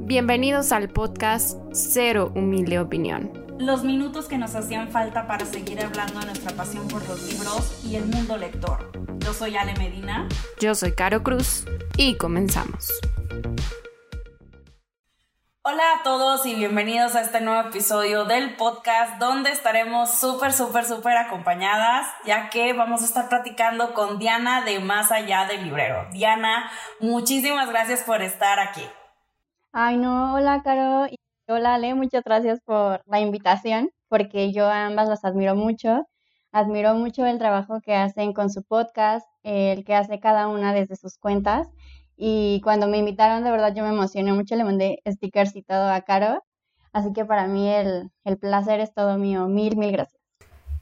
Bienvenidos al podcast Cero Humilde Opinión. Los minutos que nos hacían falta para seguir hablando de nuestra pasión por los libros y el mundo lector. Yo soy Ale Medina. Yo soy Caro Cruz y comenzamos. Hola a todos y bienvenidos a este nuevo episodio del podcast donde estaremos súper, súper, súper acompañadas ya que vamos a estar platicando con Diana de Más Allá del Librero. Diana, muchísimas gracias por estar aquí. Ay, no, hola Caro y hola Ale, muchas gracias por la invitación porque yo a ambas las admiro mucho. Admiro mucho el trabajo que hacen con su podcast, el que hace cada una desde sus cuentas y cuando me invitaron, de verdad yo me emocioné mucho, le mandé stickers y todo a Caro. Así que para mí el, el placer es todo mío. Mil, mil gracias.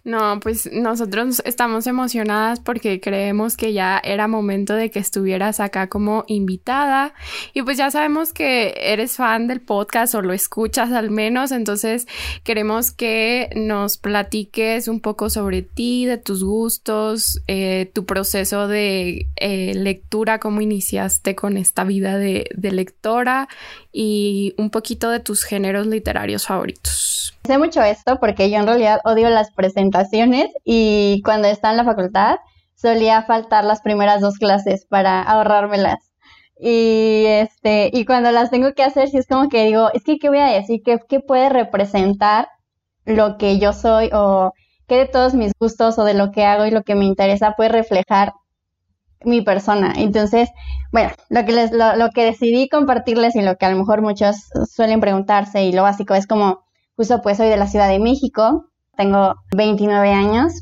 No, pues nosotros estamos emocionadas porque creemos que ya era momento de que estuvieras acá como invitada. Y pues ya sabemos que eres fan del podcast o lo escuchas al menos, entonces queremos que nos platiques un poco sobre ti, de tus gustos, eh, tu proceso de eh, lectura, cómo iniciaste con esta vida de, de lectora y un poquito de tus géneros literarios favoritos. Sé mucho esto porque yo en realidad odio las presentaciones y cuando estaba en la facultad solía faltar las primeras dos clases para ahorrármelas. Y este, y cuando las tengo que hacer, sí es como que digo, es que qué voy a decir, qué, qué puede representar lo que yo soy o qué de todos mis gustos o de lo que hago y lo que me interesa puede reflejar mi persona. Entonces, bueno, lo que les, lo, que decidí compartirles y lo que a lo mejor muchos suelen preguntarse y lo básico es como Justo pues soy de la Ciudad de México, tengo 29 años,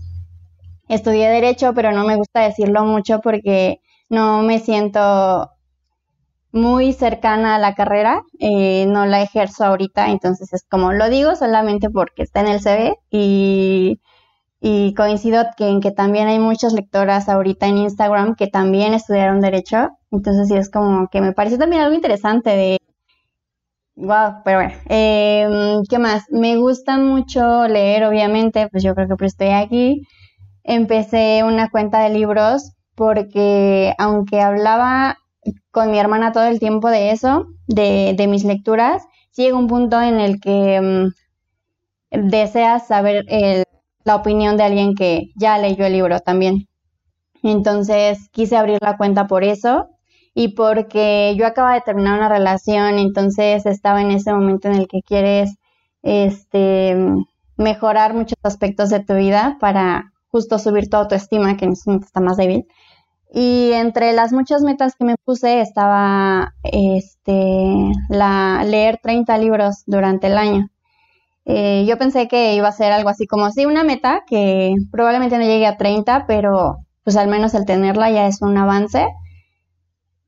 estudié derecho, pero no me gusta decirlo mucho porque no me siento muy cercana a la carrera, eh, no la ejerzo ahorita, entonces es como lo digo solamente porque está en el CV y, y coincido que, en que también hay muchas lectoras ahorita en Instagram que también estudiaron derecho, entonces sí es como que me parece también algo interesante de Wow, pero bueno, em, ¿qué más? Me gusta mucho leer, obviamente, pues yo creo que pues estoy aquí. Empecé una cuenta de libros porque aunque hablaba con mi hermana todo el tiempo de eso, de, de mis lecturas, llega un punto en el que em, deseas saber la opinión de alguien que ya leyó el libro también. Entonces quise abrir la cuenta por eso y porque yo acaba de terminar una relación, entonces estaba en ese momento en el que quieres este mejorar muchos aspectos de tu vida para justo subir tu autoestima, que en ese momento está más débil. Y entre las muchas metas que me puse estaba este la leer 30 libros durante el año. Eh, yo pensé que iba a ser algo así como sí, una meta que probablemente no llegue a 30, pero pues al menos el tenerla ya es un avance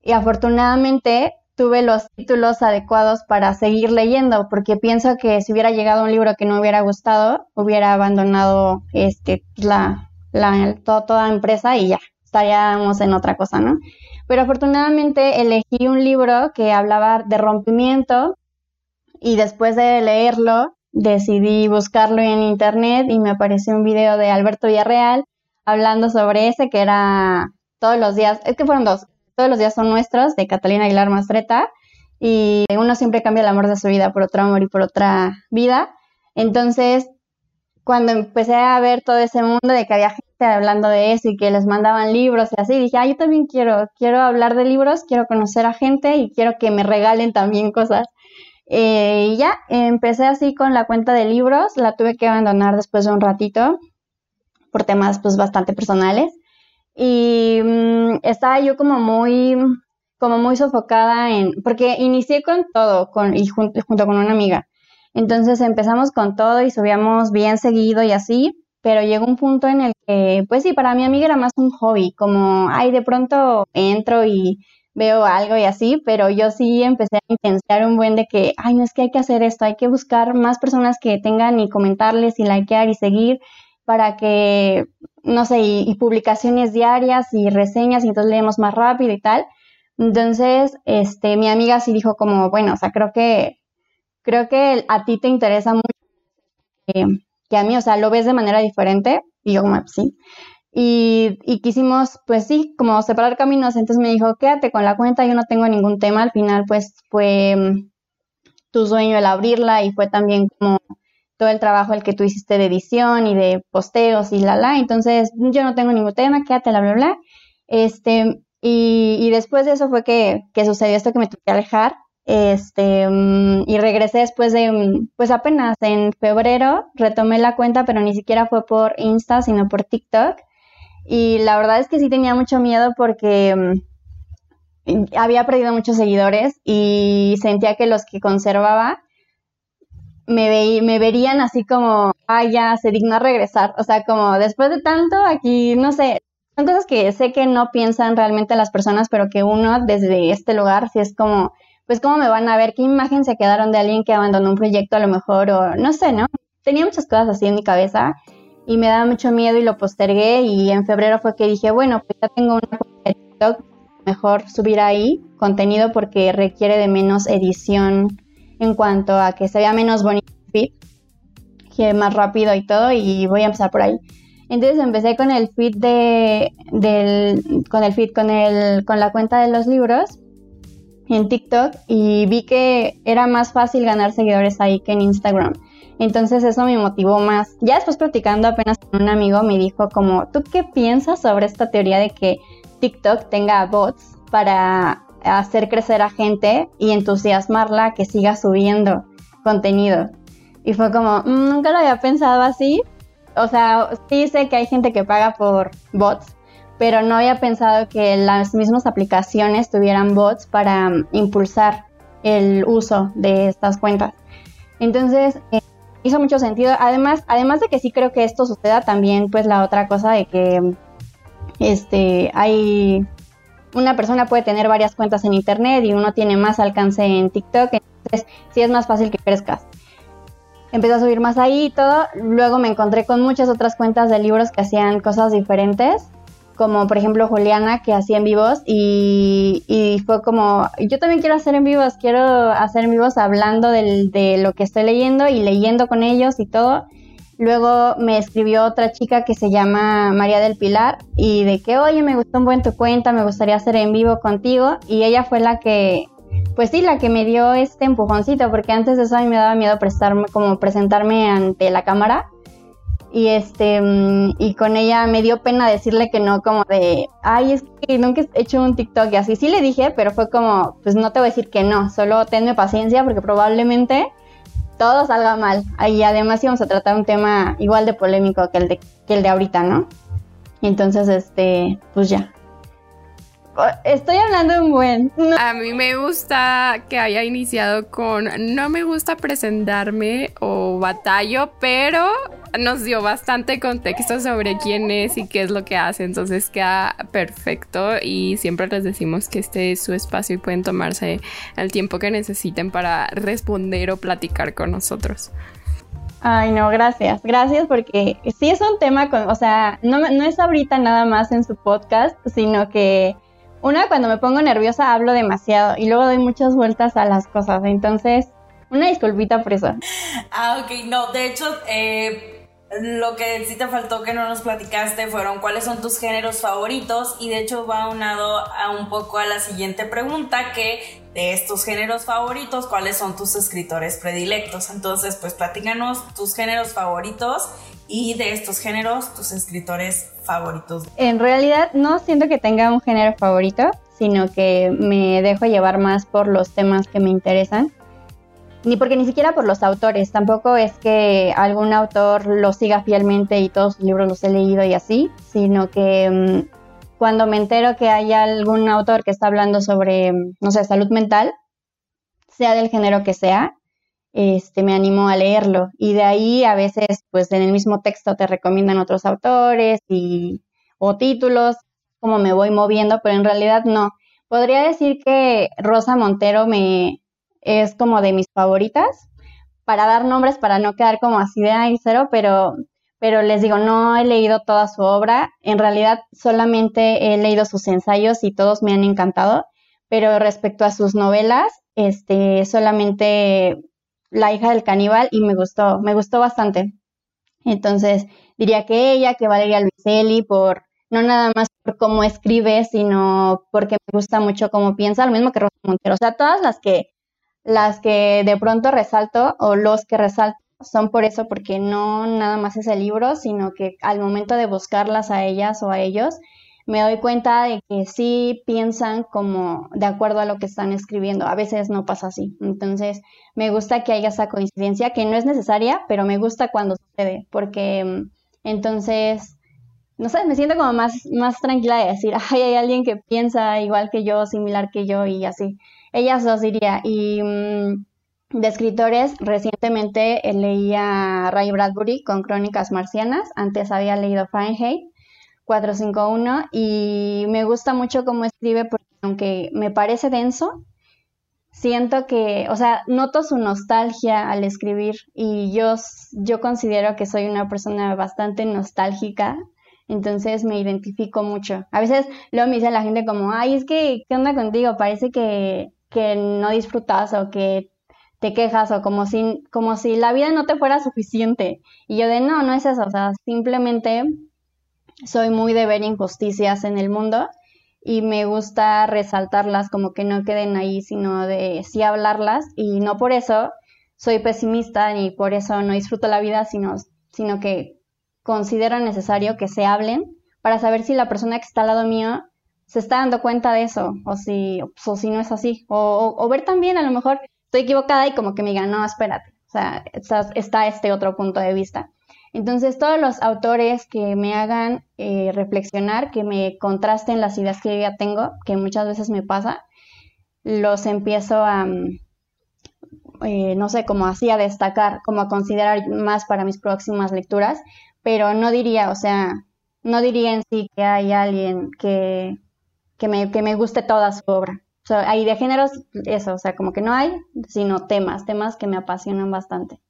y afortunadamente tuve los títulos adecuados para seguir leyendo, porque pienso que si hubiera llegado un libro que no hubiera gustado, hubiera abandonado este, la, la toda empresa y ya, estaríamos en otra cosa, ¿no? Pero afortunadamente elegí un libro que hablaba de rompimiento y después de leerlo decidí buscarlo en internet y me apareció un video de Alberto Villarreal hablando sobre ese que era todos los días, es que fueron dos, todos los días son nuestros, de Catalina Aguilar Mastreta, y uno siempre cambia el amor de su vida por otro amor y por otra vida. Entonces, cuando empecé a ver todo ese mundo de que había gente hablando de eso y que les mandaban libros y así, dije, ah, yo también quiero, quiero hablar de libros, quiero conocer a gente y quiero que me regalen también cosas. Eh, y ya, empecé así con la cuenta de libros, la tuve que abandonar después de un ratito por temas pues bastante personales. Y mm, estaba yo como muy, como muy sofocada en, porque inicié con todo, con, y junto, junto con una amiga. Entonces empezamos con todo y subíamos bien seguido y así, pero llegó un punto en el que, pues sí, para mi amiga era más un hobby, como, ay, de pronto entro y veo algo y así, pero yo sí empecé a intentar un buen de que, ay, no es que hay que hacer esto, hay que buscar más personas que tengan y comentarles y likear y seguir para que, no sé, y, publicaciones diarias y reseñas y entonces leemos más rápido y tal. Entonces, este, mi amiga sí dijo como, bueno, o sea, creo que, creo que a ti te interesa mucho que, a mí, o sea, lo ves de manera diferente. Y yo como, sí. Y, y, quisimos, pues sí, como separar caminos. Entonces me dijo, quédate con la cuenta, yo no tengo ningún tema. Al final, pues fue tu sueño el abrirla y fue también como todo el trabajo el que tú hiciste de edición y de posteos y la la, entonces yo no tengo ningún tema, quédate la bla bla. Este, y, y después de eso fue que, que sucedió esto que me tuve que alejar este, mm, y regresé después de, mm, pues apenas en febrero retomé la cuenta, pero ni siquiera fue por Insta, sino por TikTok. Y la verdad es que sí tenía mucho miedo porque mm, había perdido muchos seguidores y sentía que los que conservaba me, me verían así como, ah, ya se digna regresar. O sea, como después de tanto, aquí, no sé, son cosas que sé que no piensan realmente las personas, pero que uno desde este lugar sí es como, pues cómo me van a ver, qué imagen se quedaron de alguien que abandonó un proyecto a lo mejor, o no sé, ¿no? Tenía muchas cosas así en mi cabeza y me daba mucho miedo y lo postergué y en febrero fue que dije, bueno, pues ya tengo una cuenta de TikTok, mejor subir ahí contenido porque requiere de menos edición en cuanto a que se vea menos bonito el feed, que más rápido y todo y voy a empezar por ahí. Entonces empecé con el feed de, del, con el feed, con el, con la cuenta de los libros en TikTok y vi que era más fácil ganar seguidores ahí que en Instagram. Entonces eso me motivó más. Ya después platicando apenas con un amigo me dijo como, ¿tú qué piensas sobre esta teoría de que TikTok tenga bots para hacer crecer a gente y entusiasmarla que siga subiendo contenido? Y fue como, mm, nunca lo había pensado así. O sea, sí sé que hay gente que paga por bots, pero no había pensado que las mismas aplicaciones tuvieran bots para impulsar el uso de estas cuentas. Entonces, eh, hizo mucho sentido. Además, además de que sí creo que esto suceda, también pues la otra cosa de que este hay una persona puede tener varias cuentas en internet y uno tiene más alcance en TikTok, entonces sí es más fácil que crezcas. Empecé a subir más ahí y todo. Luego me encontré con muchas otras cuentas de libros que hacían cosas diferentes como por ejemplo Juliana que hacía en vivos y, fue como, yo también quiero hacer en vivos, quiero hacer en vivos hablando de lo que estoy leyendo y leyendo con ellos y todo. Luego me escribió otra chica que se llama María del Pilar y de que, oye, me gustó un buen tu cuenta, me gustaría hacer en vivo contigo y ella fue la que, pues sí, la que me dio este empujoncito porque antes de eso a mí me daba miedo prestarme, como presentarme ante la cámara y este mm, y con ella me dio pena decirle que no como de ay es que nunca he hecho un TikTok y así sí le dije pero fue como pues no te voy a decir que no solo tenme paciencia porque probablemente todo salga mal y además íbamos a tratar un tema igual de polémico que el de que el de ahorita no entonces este pues ya Estoy hablando un buen. A mí me gusta que haya iniciado con no me gusta presentarme o batallo, pero nos dio bastante contexto sobre quién es y qué es lo que hace, entonces queda perfecto y siempre les decimos que este es su espacio y pueden tomarse el tiempo que necesiten para responder o platicar con nosotros. Ay, no, gracias. Gracias porque sí es un tema, con, o sea, no, no es ahorita nada más en su podcast, sino que una, cuando me pongo nerviosa hablo demasiado y luego doy muchas vueltas a las cosas. Entonces, una disculpita por eso. Ah, ok. No, de hecho, eh, lo que sí te faltó que no nos platicaste fueron cuáles son tus géneros favoritos y de hecho va unado a un poco a la siguiente pregunta que de estos géneros favoritos, cuáles son tus escritores predilectos. Entonces, pues platícanos tus géneros favoritos y de estos géneros, tus escritores favoritos. En realidad no siento que tenga un género favorito, sino que me dejo llevar más por los temas que me interesan. Ni porque ni siquiera por los autores, tampoco es que algún autor lo siga fielmente y todos sus libros los he leído y así, sino que mm, cuando me entero que hay algún autor que está hablando sobre, no sé, salud mental, sea del género que sea, este, me animo a leerlo. Y de ahí a veces, pues en el mismo texto te recomiendan otros autores y, o títulos, como me voy moviendo, pero en realidad no. Podría decir que Rosa Montero me es como de mis favoritas, para dar nombres, para no quedar como así de ahí cero, pero, pero les digo, no he leído toda su obra. En realidad solamente he leído sus ensayos y todos me han encantado. Pero respecto a sus novelas, este, solamente la hija del caníbal y me gustó, me gustó bastante. Entonces, diría que ella, que Valeria Luiselli, por no nada más por cómo escribe, sino porque me gusta mucho cómo piensa, lo mismo que Rosa Montero. O sea, todas las que las que de pronto resalto o los que resalto son por eso, porque no nada más es el libro, sino que al momento de buscarlas a ellas o a ellos, me doy cuenta de que sí piensan como de acuerdo a lo que están escribiendo. A veces no pasa así. Entonces, me gusta que haya esa coincidencia, que no es necesaria, pero me gusta cuando sucede, porque mm, entonces, no sé, me siento como más, más tranquila de decir, ay, hay alguien que piensa igual que yo, similar que yo y así. Ellas dos diría. Y mm, de escritores, recientemente leía a Ray Bradbury con Crónicas Marcianas. Antes había leído Fahrenheit 451 y me gusta mucho cómo escribe porque aunque me parece denso, siento que, o sea, noto su nostalgia al escribir y yo, yo considero que soy una persona bastante nostálgica, entonces me identifico mucho. A veces luego me dice la gente como, ay, es que, ¿qué onda contigo? Parece que, que no disfrutas o que te quejas o como si, como si la vida no te fuera suficiente. Y yo de, no, no es eso, o sea, simplemente soy muy de ver injusticias en el mundo y me gusta resaltarlas como que no queden ahí, sino de sí hablarlas y no por eso soy pesimista ni por eso no disfruto la vida, sino, sino que considero necesario que se hablen para saber si la persona que está al lado mío se está dando cuenta de eso o si, o si no es así. O, ver también, a lo mejor estoy equivocada y como que me digan, no, espérate, o sea, está este otro punto de vista. Entonces, todos los autores que me hagan eh, reflexionar, que me contrasten las ideas que yo ya tengo, que muchas veces me pasa, los empiezo a, mm, eh, no sé, como así a destacar, como a considerar más para mis próximas lecturas, pero no diría, o sea, no diría en sí que hay alguien que, que, me, que me guste toda su obra. O sea, hay de géneros, eso, o sea, como que no hay, sino temas, temas que me apasionan bastante.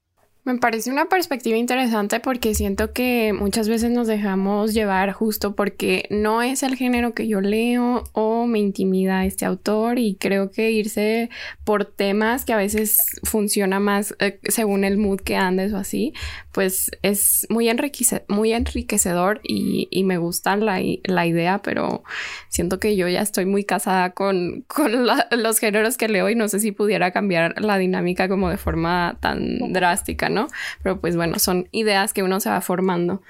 Me parece una perspectiva interesante porque siento que muchas veces nos dejamos llevar justo porque no es el género que yo leo o me intimida este autor y creo que irse por temas que a veces funciona más eh, según el mood que andes o así, pues es muy, muy enriquecedor y, y me gusta la, la, idea, pero siento que yo ya estoy muy casada con, con los géneros que leo y no sé si pudiera cambiar la dinámica como de forma tan drástica. ¿no? Pero pues bueno, son ideas que uno se va formando.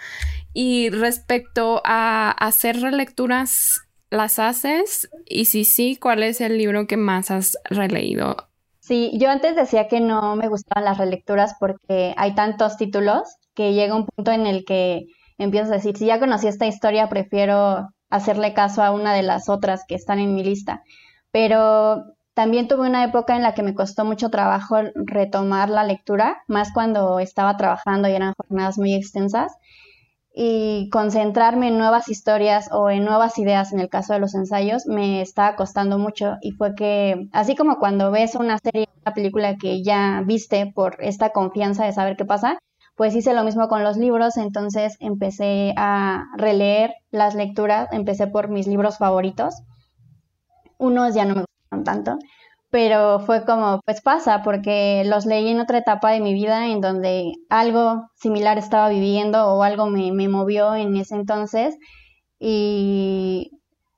Y respecto a hacer relecturas, ¿las haces? Y si sí, ¿cuál es el libro que más has releído? Sí, yo antes decía que no me gustaban las relecturas porque hay tantos títulos que llega un punto en el que empiezo a decir, si ya conocí esta historia, prefiero hacerle caso a una de las otras que están en mi lista. Pero también tuve una época en la que me costó mucho trabajo retomar la lectura, más cuando estaba trabajando y eran jornadas muy extensas, y concentrarme en nuevas historias o en nuevas ideas en el caso de los ensayos me estaba costando mucho y fue que, así como cuando ves una serie, una película que ya viste por esta confianza de saber qué pasa, pues hice lo mismo con los libros, entonces empecé a releer las lecturas, empecé por mis libros favoritos. Unos ya no me tanto, pero fue como, pues pasa, porque los leí en otra etapa de mi vida en donde algo similar estaba viviendo o algo me, movió en ese entonces. Y,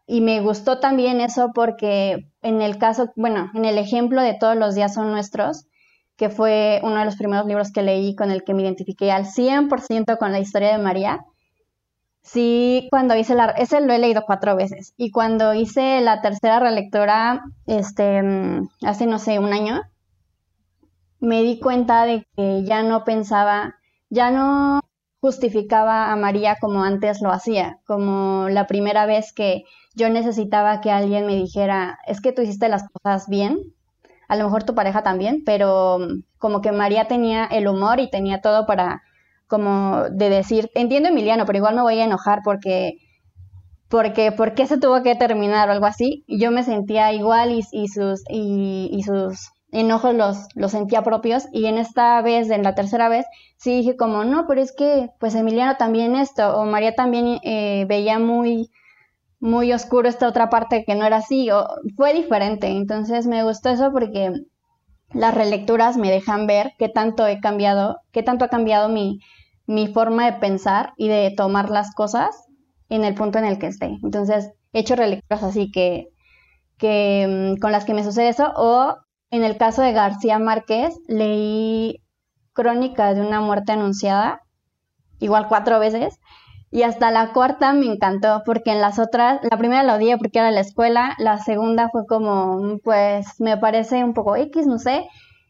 y me gustó también eso porque en el caso, bueno, en el ejemplo de todos los días son nuestros, que fue uno de los primeros libros que leí con el que me identifiqué al 100% con la historia de María, Sí, cuando hice la, ese lo he leído cuatro veces. Y cuando hice la tercera relectora, este, mm, hace no sé, un año, me di cuenta de que ya no pensaba, ya no justificaba a María como antes lo hacía, como la primera vez que yo necesitaba que alguien me dijera, es que tú hiciste las cosas bien, a lo mejor tu pareja también, pero mm, como que María tenía el humor y tenía todo para como de decir, entiendo Emiliano, pero igual me voy a enojar porque, porque, ¿por qué se tuvo que terminar o algo así? Y yo me sentía igual y, y sus, y, sus enojos los, los sentía propios. Y en esta vez, en la tercera vez, sí dije como, no, pero es que pues Emiliano también esto, o María también eh, veía muy, muy oscuro esta otra parte que no era así, o fue diferente, entonces me gustó eso porque las relecturas me dejan ver qué tanto he cambiado, qué tanto ha cambiado mi, mi forma de pensar y de tomar las cosas en el punto en el que esté. Entonces, he hecho relecturas así que, que mm, con las que me sucede eso o en el caso de García Márquez, leí Crónica de una muerte anunciada, igual cuatro veces, y hasta la cuarta me encantó, porque en las otras, la primera la odié porque era la escuela, la segunda fue como, pues me parece un poco X, no sé,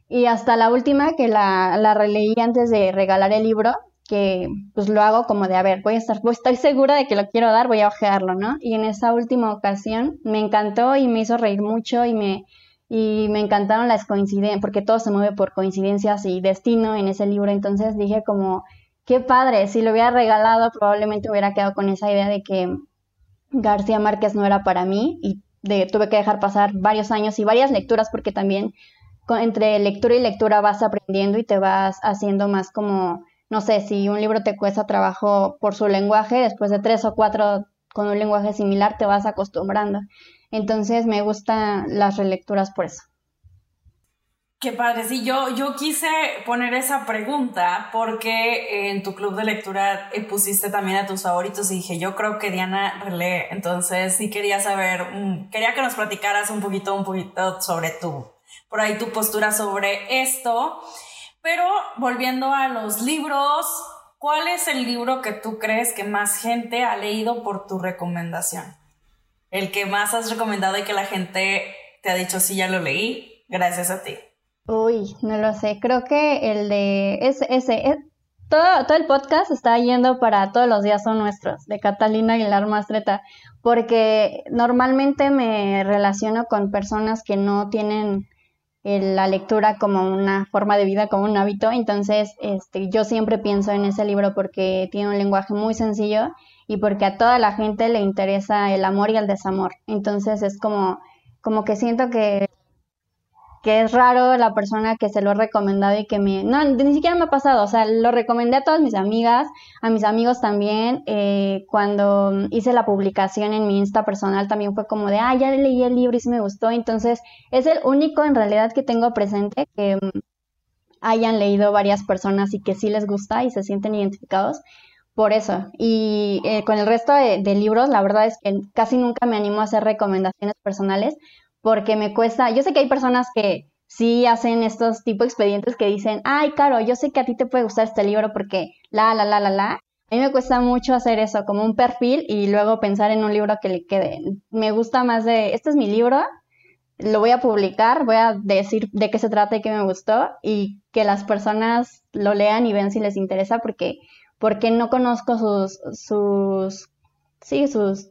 y hasta la última que la, la releí antes de regalar el libro, que pues lo hago como de, a ver, voy a estar, pues, estoy segura de que lo quiero dar, voy a ojearlo, ¿no? Y en esa última ocasión me encantó y me hizo reír mucho y me, y me encantaron las coincidencias, porque todo se mueve por coincidencias y destino en ese libro, entonces dije como, qué padre, si lo hubiera regalado probablemente hubiera quedado con esa idea de que García Márquez no era para mí y de, tuve que dejar pasar varios años y varias lecturas porque también entre lectura y lectura vas aprendiendo y te vas haciendo más como, no sé, si un libro te cuesta trabajo por su lenguaje, después de tres o cuatro con un lenguaje similar te vas acostumbrando. Entonces me gustan las relecturas por eso. Qué padre, sí, yo, yo quise poner esa pregunta porque en tu club de lectura eh, pusiste también a tus favoritos y dije, yo creo que Diana relee, entonces sí quería saber, mm, quería que nos platicaras un poquito, un poquito sobre tu, por ahí tu postura sobre esto, pero volviendo a los libros, ¿cuál es el libro que tú crees que más gente ha leído por tu recomendación? El que más has recomendado y que la gente te ha dicho, sí, ya lo leí, gracias a ti. Uy, no lo sé. Creo que el de ese, ese, todo, todo el podcast está yendo para todos los días son nuestros, de Catalina Aguilar Mastreta, porque normalmente me relaciono con personas que no tienen la lectura como una forma de vida, como un hábito. Entonces, este, yo siempre pienso en ese libro porque tiene un lenguaje muy sencillo y porque a toda la gente le interesa el amor y el desamor. Entonces, es como, como que siento que que es raro la persona que se lo ha recomendado y que me... No, ni siquiera me ha pasado, o sea, lo recomendé a todas mis amigas, a mis amigos también, eh, cuando hice la publicación en mi Insta personal también fue como de, ah, ya leí el libro y sí me gustó, entonces es el único en realidad que tengo presente que mm, hayan leído varias personas y que sí les gusta y se sienten identificados por eso. Y eh, con el resto de, de libros, la verdad es que casi nunca me animo a hacer recomendaciones personales porque me cuesta, yo sé que hay personas que sí hacen estos tipo de expedientes que dicen, ay, Caro, yo sé que a ti te puede gustar este libro porque la, la, la, la, la. A mí me cuesta mucho hacer eso, como un perfil y luego pensar en un libro que le quede. Me gusta más de, este es mi libro, lo voy a publicar, voy a decir de qué se trata y qué me gustó y que las personas lo lean y vean si les interesa porque, porque no conozco sus, sus, sí, sus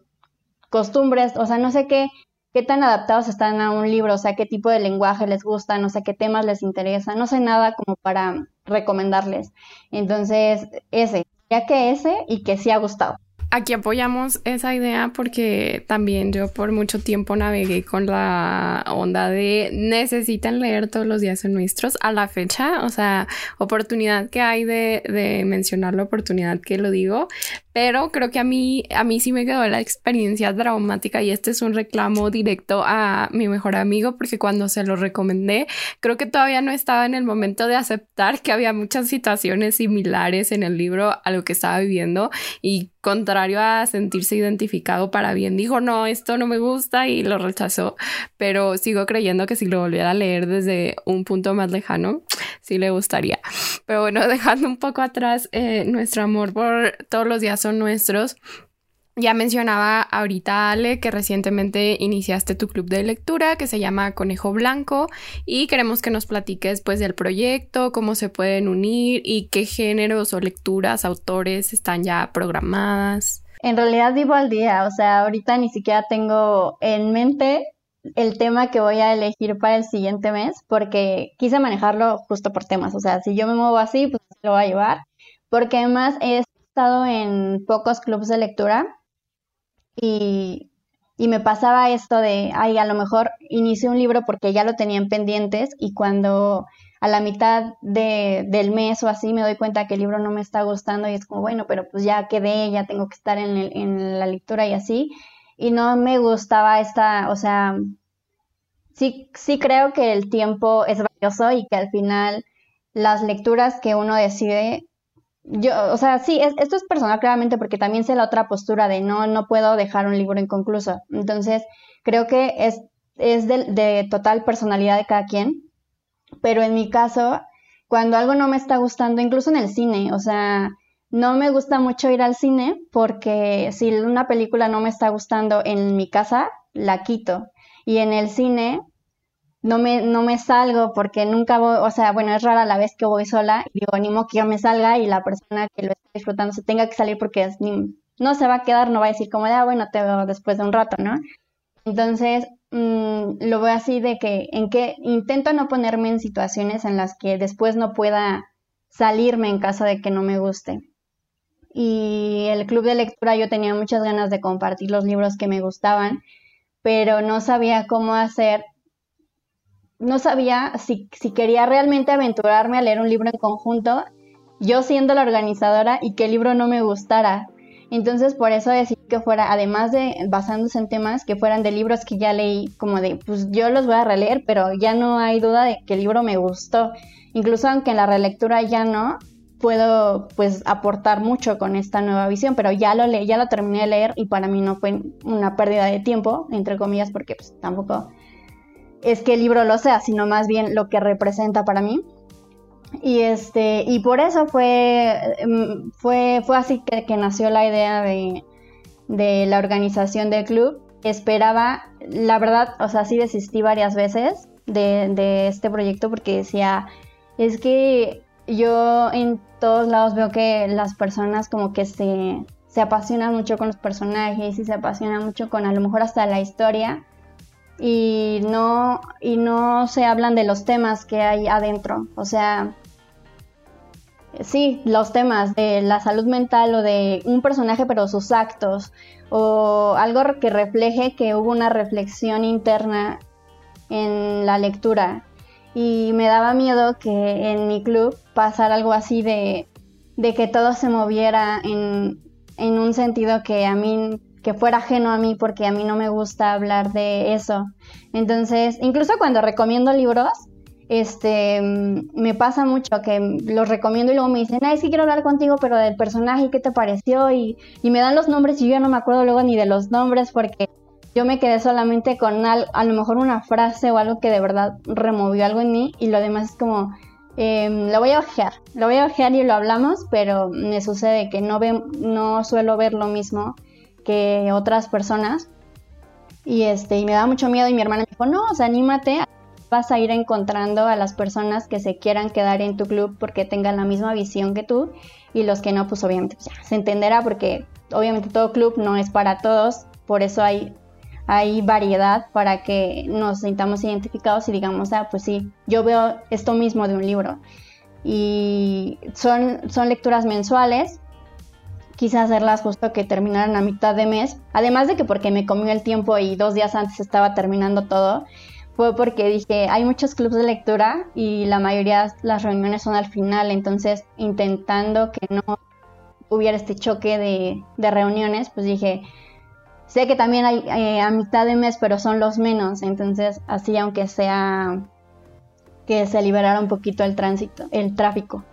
costumbres, o sea, no sé qué, qué tan adaptados están a un libro, o sea, qué tipo de lenguaje les gusta, no sé qué temas les interesa, no sé nada como para recomendarles. Entonces, ese, ya que ese y que sí ha gustado. Aquí apoyamos esa idea porque también yo por mucho tiempo navegué con la onda de necesitan leer todos los días en nuestros a la fecha, o sea, oportunidad que hay de, de mencionar la oportunidad que lo digo, pero creo que a mí, a mí sí me quedó la experiencia traumática y este es un reclamo directo a mi mejor amigo porque cuando se lo recomendé, creo que todavía no estaba en el momento de aceptar que había muchas situaciones similares en el libro a lo que estaba viviendo y contrario a sentirse identificado para bien, dijo, no, esto no me gusta y lo rechazó, pero sigo creyendo que si lo volviera a leer desde un punto más lejano, sí le gustaría. Pero bueno, dejando un poco atrás eh, nuestro amor por todos los días son nuestros. Ya mencionaba ahorita Ale que recientemente iniciaste tu club de lectura que se llama Conejo Blanco y queremos que nos platiques pues del proyecto, cómo se pueden unir y qué géneros o lecturas, autores están ya programadas. En realidad vivo al día, o sea, ahorita ni siquiera tengo en mente el tema que voy a elegir para el siguiente mes porque quise manejarlo justo por temas, o sea, si yo me muevo así, pues lo voy a llevar, porque además he estado en pocos clubes de lectura y, me pasaba esto de, ay, a lo mejor inicié un libro porque ya lo tenían pendientes y cuando a la mitad de, del mes o así me doy cuenta que el libro no me está gustando y es como, bueno, pero pues ya quedé, ya tengo que estar en, en la lectura y así. Y no me gustaba esta, o sea, sí, sí creo que el tiempo es valioso y que al final las lecturas que uno decide yo, o sea, sí, esto es personal claramente porque también sé la otra postura de no, no puedo dejar un libro inconcluso. Entonces, creo que es, es de, total personalidad de cada quien pero en mi caso, cuando algo no me está gustando, incluso en el cine, o sea, no me gusta mucho ir al cine porque si una película no me está gustando en mi casa, la quito. Y en el cine no me, no me salgo porque nunca voy, o sea, bueno, es rara la vez que voy sola digo, animo que yo me salga y la persona que lo está disfrutando se tenga que salir porque no se va a quedar, no va a decir como de, ah, bueno, te veo después de un rato, ¿no? Entonces, mm, lo veo así de que, en que intento no ponerme en situaciones en las que después no pueda salirme en caso de que no me guste. Y el club de lectura yo tenía muchas ganas de compartir los libros que me gustaban, pero no sabía cómo hacer, no sabía si, si quería realmente aventurarme a leer un libro en conjunto, yo siendo la organizadora y que el libro no me gustara. Entonces, por eso decidí que fuera, además de basándose en temas, que fueran de libros que ya leí, como de, pues yo los voy a releer, pero ya no hay duda de que el libro me gustó. Incluso aunque en la relectura ya no, puedo pues aportar mucho con esta nueva visión, pero ya lo leí, ya lo terminé de leer y para mí no fue una pérdida de tiempo, entre comillas, porque pues tampoco es que el libro lo sea, sino más bien lo que representa para mí. Y este, y por eso fue, em, fue, fue así que, que nació la idea de, de, la organización del club. Esperaba, la verdad, o sea, sí desistí varias veces de, este proyecto porque decía, es que yo en todos lados veo que las personas como que se, se apasionan mucho con los personajes y se apasionan mucho con a lo mejor hasta la historia y no, y no se hablan de los temas que hay adentro. O sea, sí, los temas de la salud mental o de un personaje, pero sus actos, o algo que refleje que hubo una reflexión interna en la lectura. Y me daba miedo que en mi club pasara algo así de, de que todo se moviera en, en un sentido que a mí que fuera ajeno a mí porque a mí no me gusta hablar de eso. Entonces, incluso cuando recomiendo libros, este, mm, me pasa mucho que los recomiendo y luego me dicen, ay, sí quiero hablar contigo, pero del personaje, ¿qué te pareció? Y, y me dan los nombres y yo ya no me acuerdo luego ni de los nombres porque yo me quedé solamente con a lo mejor una frase o algo que de verdad removió algo en mí y lo demás es como, eh, lo voy a ojear, lo voy a ojear y lo hablamos, pero me sucede que no, ve, no suelo ver lo mismo que otras personas y este y me da mucho miedo y mi hermana me dijo, no, o sea, anímate, vas a ir encontrando a las personas que se quieran quedar en tu club porque tengan la misma visión que tú y los que no, pues obviamente se entenderá porque obviamente todo club no es para todos, por eso hay, hay variedad para que nos sintamos identificados y digamos, ah, pues sí, yo veo esto mismo de un libro. Y son, son lecturas mensuales, quise hacerlas justo que terminaran a mitad de mes, además de que porque me comió el tiempo y dos días antes estaba terminando todo, fue porque dije, hay muchos clubes de lectura y la mayoría de las reuniones son al final, entonces intentando que no hubiera este choque de, reuniones, pues dije, sé que también hay eh, a mitad de mes, pero son los menos, entonces así aunque sea que se liberara un poquito el tránsito, el tráfico.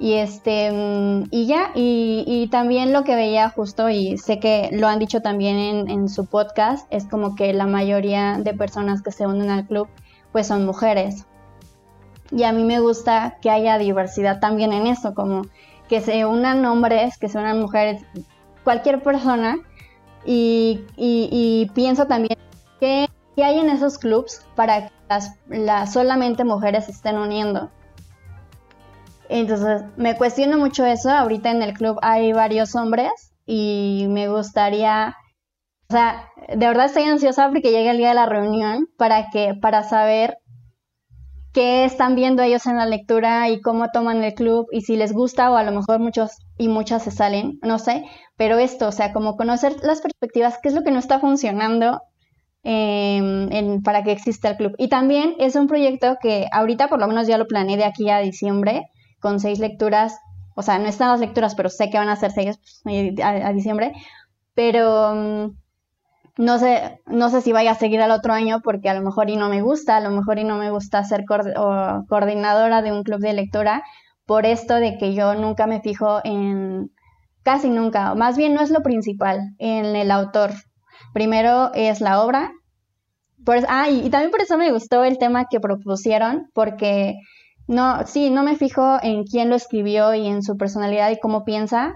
Y este, mm, y ya, y, también lo que veía justo, y sé que lo han dicho también en, su podcast, es como que la mayoría de personas que se unen al club, pues son mujeres. Y a mí me gusta que haya diversidad también en eso, como que se unan hombres, que se unan mujeres, cualquier persona. Y, y, pienso también que, hay en esos clubs para que las, solamente mujeres estén uniendo entonces, me cuestiono mucho eso. Ahorita en el club hay varios hombres y me gustaría, o sea, de verdad estoy ansiosa porque llegue el día de la reunión para que, para saber qué están viendo ellos en la lectura y cómo toman el club y si les gusta o a lo mejor muchos y muchas se salen, no sé, pero esto, o sea, como conocer las perspectivas, qué es lo que no está funcionando em, para que exista el club. Y también es un proyecto que ahorita por lo menos ya lo planeé de aquí a diciembre, con seis lecturas, o sea, no están las lecturas, pero sé que van a ser seis pues, a, diciembre, pero mm, no sé, no sé si vaya a seguir al otro año porque a lo mejor y no me gusta, a lo mejor y no me gusta ser coordinadora de un club de lectura por esto de que yo nunca me fijo en, casi nunca, más bien no es lo principal, en el autor. Primero es la obra Por, ah, y, y también por eso me gustó el tema que propusieron, porque no, sí, no me fijo en quién lo escribió y en su personalidad y cómo piensa,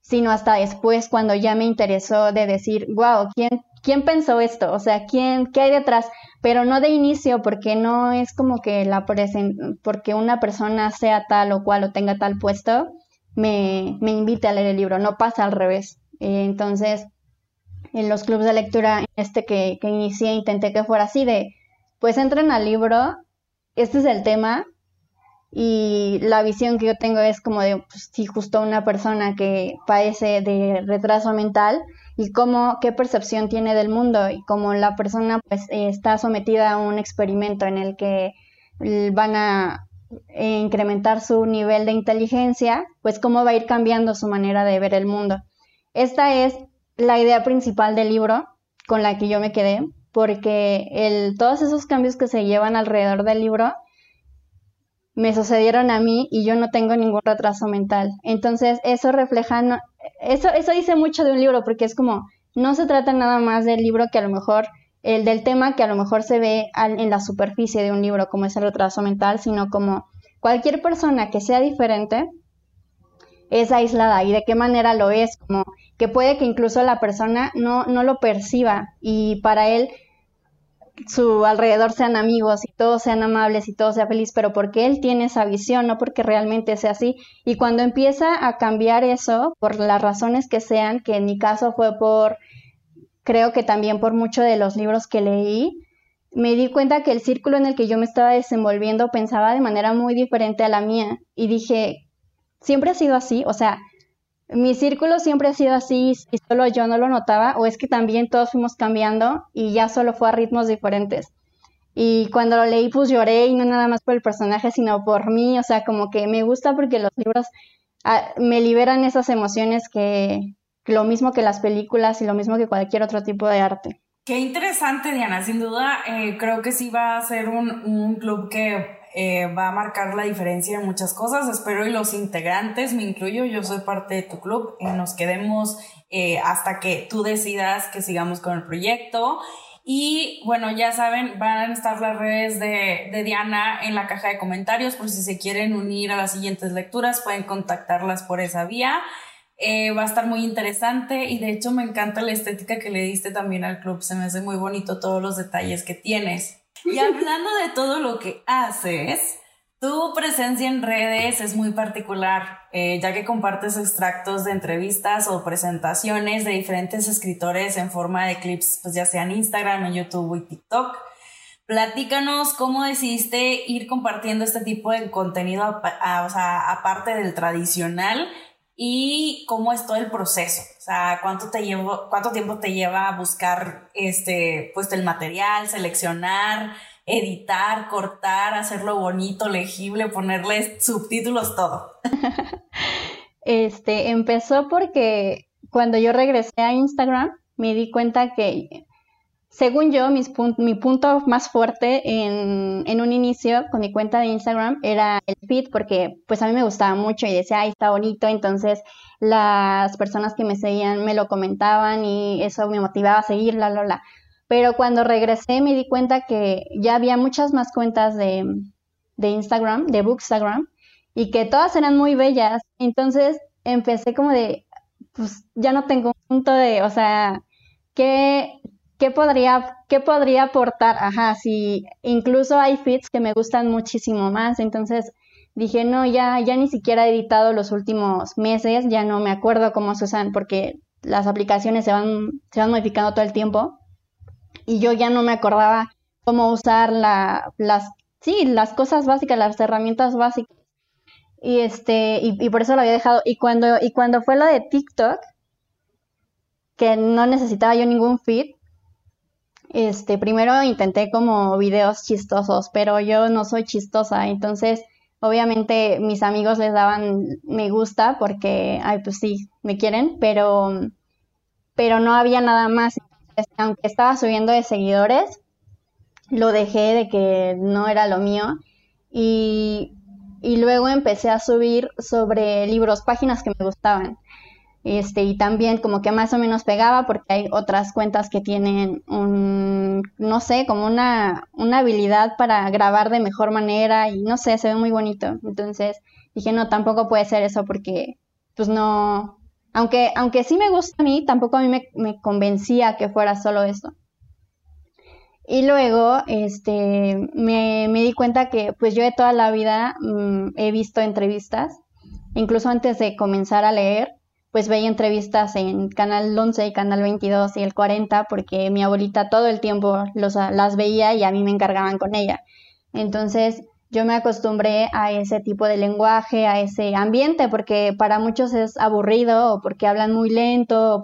sino hasta después cuando ya me interesó de decir, wow, ¿quién, quién pensó esto? O sea, ¿quién, qué hay detrás? Pero no de inicio, porque no es como que la porque una persona sea tal o cual o tenga tal puesto, me, me invite a leer el libro, no pasa al revés. Eh, entonces, en los clubes de lectura, este que, que inicié, intenté que fuera así de, pues entren al libro, este es el tema, y la visión que yo tengo es como de, pues, sí, justo una persona que padece de retraso mental y cómo, qué percepción tiene del mundo y cómo la persona pues está sometida a un experimento en el que van a incrementar su nivel de inteligencia, pues cómo va a ir cambiando su manera de ver el mundo. Esta es la idea principal del libro con la que yo me quedé, porque el, todos esos cambios que se llevan alrededor del libro me sucedieron a mí y yo no tengo ningún retraso mental. Entonces, eso refleja, eso, eso dice mucho de un libro, porque es como, no se trata nada más del libro que a lo mejor, el del tema que a lo mejor se ve en la superficie de un libro, como es el retraso mental, sino como cualquier persona que sea diferente es aislada. Y de qué manera lo es, como que puede que incluso la persona no, no lo perciba. Y para él su alrededor sean amigos y todos sean amables y todo sea feliz, pero porque él tiene esa visión, no porque realmente sea así. Y cuando empieza a cambiar eso, por las razones que sean, que en mi caso fue por, creo que también por mucho de los libros que leí, me di cuenta que el círculo en el que yo me estaba desenvolviendo pensaba de manera muy diferente a la mía. Y dije, siempre ha sido así, o sea, mi círculo siempre ha sido así y solo yo no lo notaba, o es que también todos fuimos cambiando y ya solo fue a ritmos diferentes. Y cuando lo leí, pues lloré y no nada más por el personaje, sino por mí, o sea, como que me gusta porque los libros ah, me liberan esas emociones que lo mismo que las películas y lo mismo que cualquier otro tipo de arte. Qué interesante, Diana. Sin duda, eh, creo que sí va a ser un, un club que eh, va a marcar la diferencia en muchas cosas. Espero y los integrantes, me incluyo, yo soy parte de tu club, nos quedemos eh, hasta que tú decidas que sigamos con el proyecto. Y bueno, ya saben, van a estar las redes de, de, Diana en la caja de comentarios por si se quieren unir a las siguientes lecturas, pueden contactarlas por esa vía. Eh, va a estar muy interesante y de hecho me encanta la estética que le diste también al club, se me hace muy bonito todos los detalles que tienes. Y hablando de todo lo que haces, tu presencia en redes es muy particular, eh, ya que compartes extractos de entrevistas o presentaciones de diferentes escritores en forma de clips, pues ya sea en Instagram, en YouTube y TikTok. Platícanos cómo decidiste ir compartiendo este tipo de contenido, o sea, aparte del tradicional y cómo es todo el proceso. O sea, cuánto te llevo, cuánto tiempo te lleva a buscar este, pues el material, seleccionar, editar, cortar, hacerlo bonito, legible, ponerle subtítulos, todo. este, empezó porque cuando yo regresé a Instagram me di cuenta que según yo, mi punto más fuerte en, un inicio con mi cuenta de Instagram era el feed, porque pues a mí me gustaba mucho y decía, ay, está bonito, entonces las personas que me seguían me lo comentaban y eso me motivaba a seguir, la, la, la. Pero cuando regresé me di cuenta que ya había muchas más cuentas de, de Instagram, de Bookstagram, y que todas eran muy bellas. Entonces empecé como de, pues ya no tengo un punto de, o sea, ¿qué, ¿qué podría, qué podría aportar? Ajá, si incluso hay feeds que me gustan muchísimo más, entonces dije, no, ya, ya ni siquiera he editado los últimos meses, ya no me acuerdo cómo se usan porque las aplicaciones se van, se van modificando todo el tiempo y yo ya no me acordaba cómo usar la, las, sí, las cosas básicas, las herramientas básicas. Y este, y, por eso lo había dejado. Y cuando, y cuando fue lo de TikTok, que no necesitaba yo ningún feed, este, primero intenté como videos chistosos, pero yo no soy chistosa, entonces obviamente mis amigos les daban me gusta porque, ay, pues sí, me quieren, pero, pero no había nada más. aunque estaba subiendo de seguidores, lo dejé de que no era lo mío y, y luego empecé a subir sobre libros, páginas que me gustaban. Este, y también como que más o menos pegaba porque hay otras cuentas que tienen un, no sé, como una, una habilidad para grabar de mejor manera y no sé, se ve muy bonito. Entonces dije, no, tampoco puede ser eso porque pues no, aunque, aunque sí me gusta a mí, tampoco a mí me, me convencía que fuera solo eso. Y luego, este, me, me, di cuenta que pues yo de toda la vida mm, he visto entrevistas, incluso antes de comenzar a leer, pues veía entrevistas en Canal 11 y Canal 22 y el 40 porque mi abuelita todo el tiempo los, las veía y a mí me encargaban con ella. Entonces yo me acostumbré a ese tipo de lenguaje, a ese ambiente, porque para muchos es aburrido o porque hablan muy lento,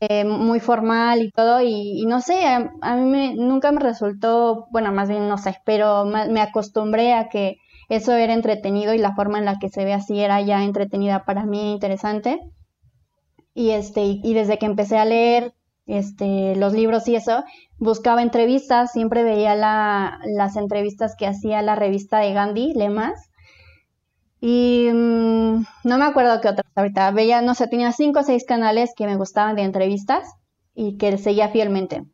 eh, muy formal y todo, y, no sé, a, mí me, nunca me resultó, bueno, más bien no sé, pero me acostumbré a que eso era entretenido y la forma en la que se ve así era ya entretenida para mí, interesante. Y, este, y desde que empecé a leer este, los libros y eso, buscaba entrevistas, siempre veía la, las entrevistas que hacía la revista de Gandhi, Lemas. Y mm, no me acuerdo qué otras ahorita. Veía, no sé, tenía cinco o seis canales que me gustaban de entrevistas y que seguía fielmente.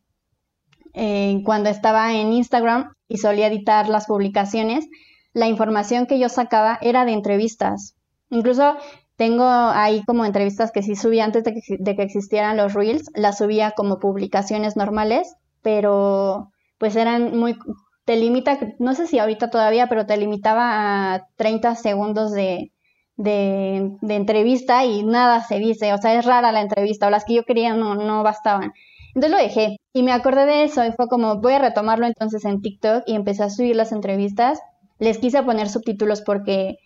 Eh, cuando estaba en Instagram y solía editar las publicaciones, la información que yo sacaba era de entrevistas. Incluso tengo ahí como entrevistas que sí subí antes de que, existieran los reels, las subía como publicaciones normales, pero pues eran muy, te limita, no sé si ahorita todavía, pero te limitaba a 30 segundos de, de, entrevista y nada se dice, o sea, es rara la entrevista, o las que yo quería no, no bastaban. Entonces lo dejé y me acordé de eso y fue como, voy a retomarlo entonces en TikTok y empecé a subir las entrevistas. Les quise poner subtítulos porque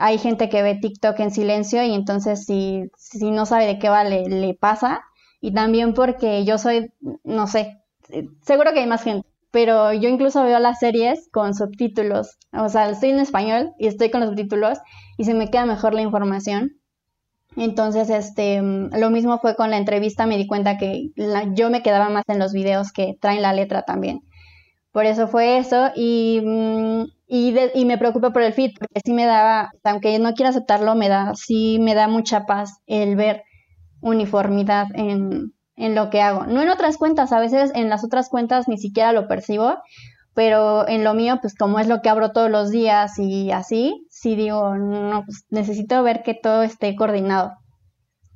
hay gente que ve TikTok en silencio y entonces si, si no sabe de qué va le, pasa. Y también porque yo soy, no sé, seguro que hay más gente, pero yo incluso veo las series con subtítulos. O sea, estoy en español y estoy con los subtítulos y se me queda mejor la información. Entonces, este, lo mismo fue con la entrevista, me di cuenta que yo me quedaba más en los videos que traen la letra también. Por eso fue eso y, mm, y, y, me preocupa por el feed porque sí me daba, aunque no quiera aceptarlo, me da, sí me da mucha paz el ver uniformidad en, en lo que hago. No en otras cuentas, a veces en las otras cuentas ni siquiera lo percibo, pero en lo mío, pues como es lo que abro todos los días y así, sí digo, no, pues necesito ver que todo esté coordinado.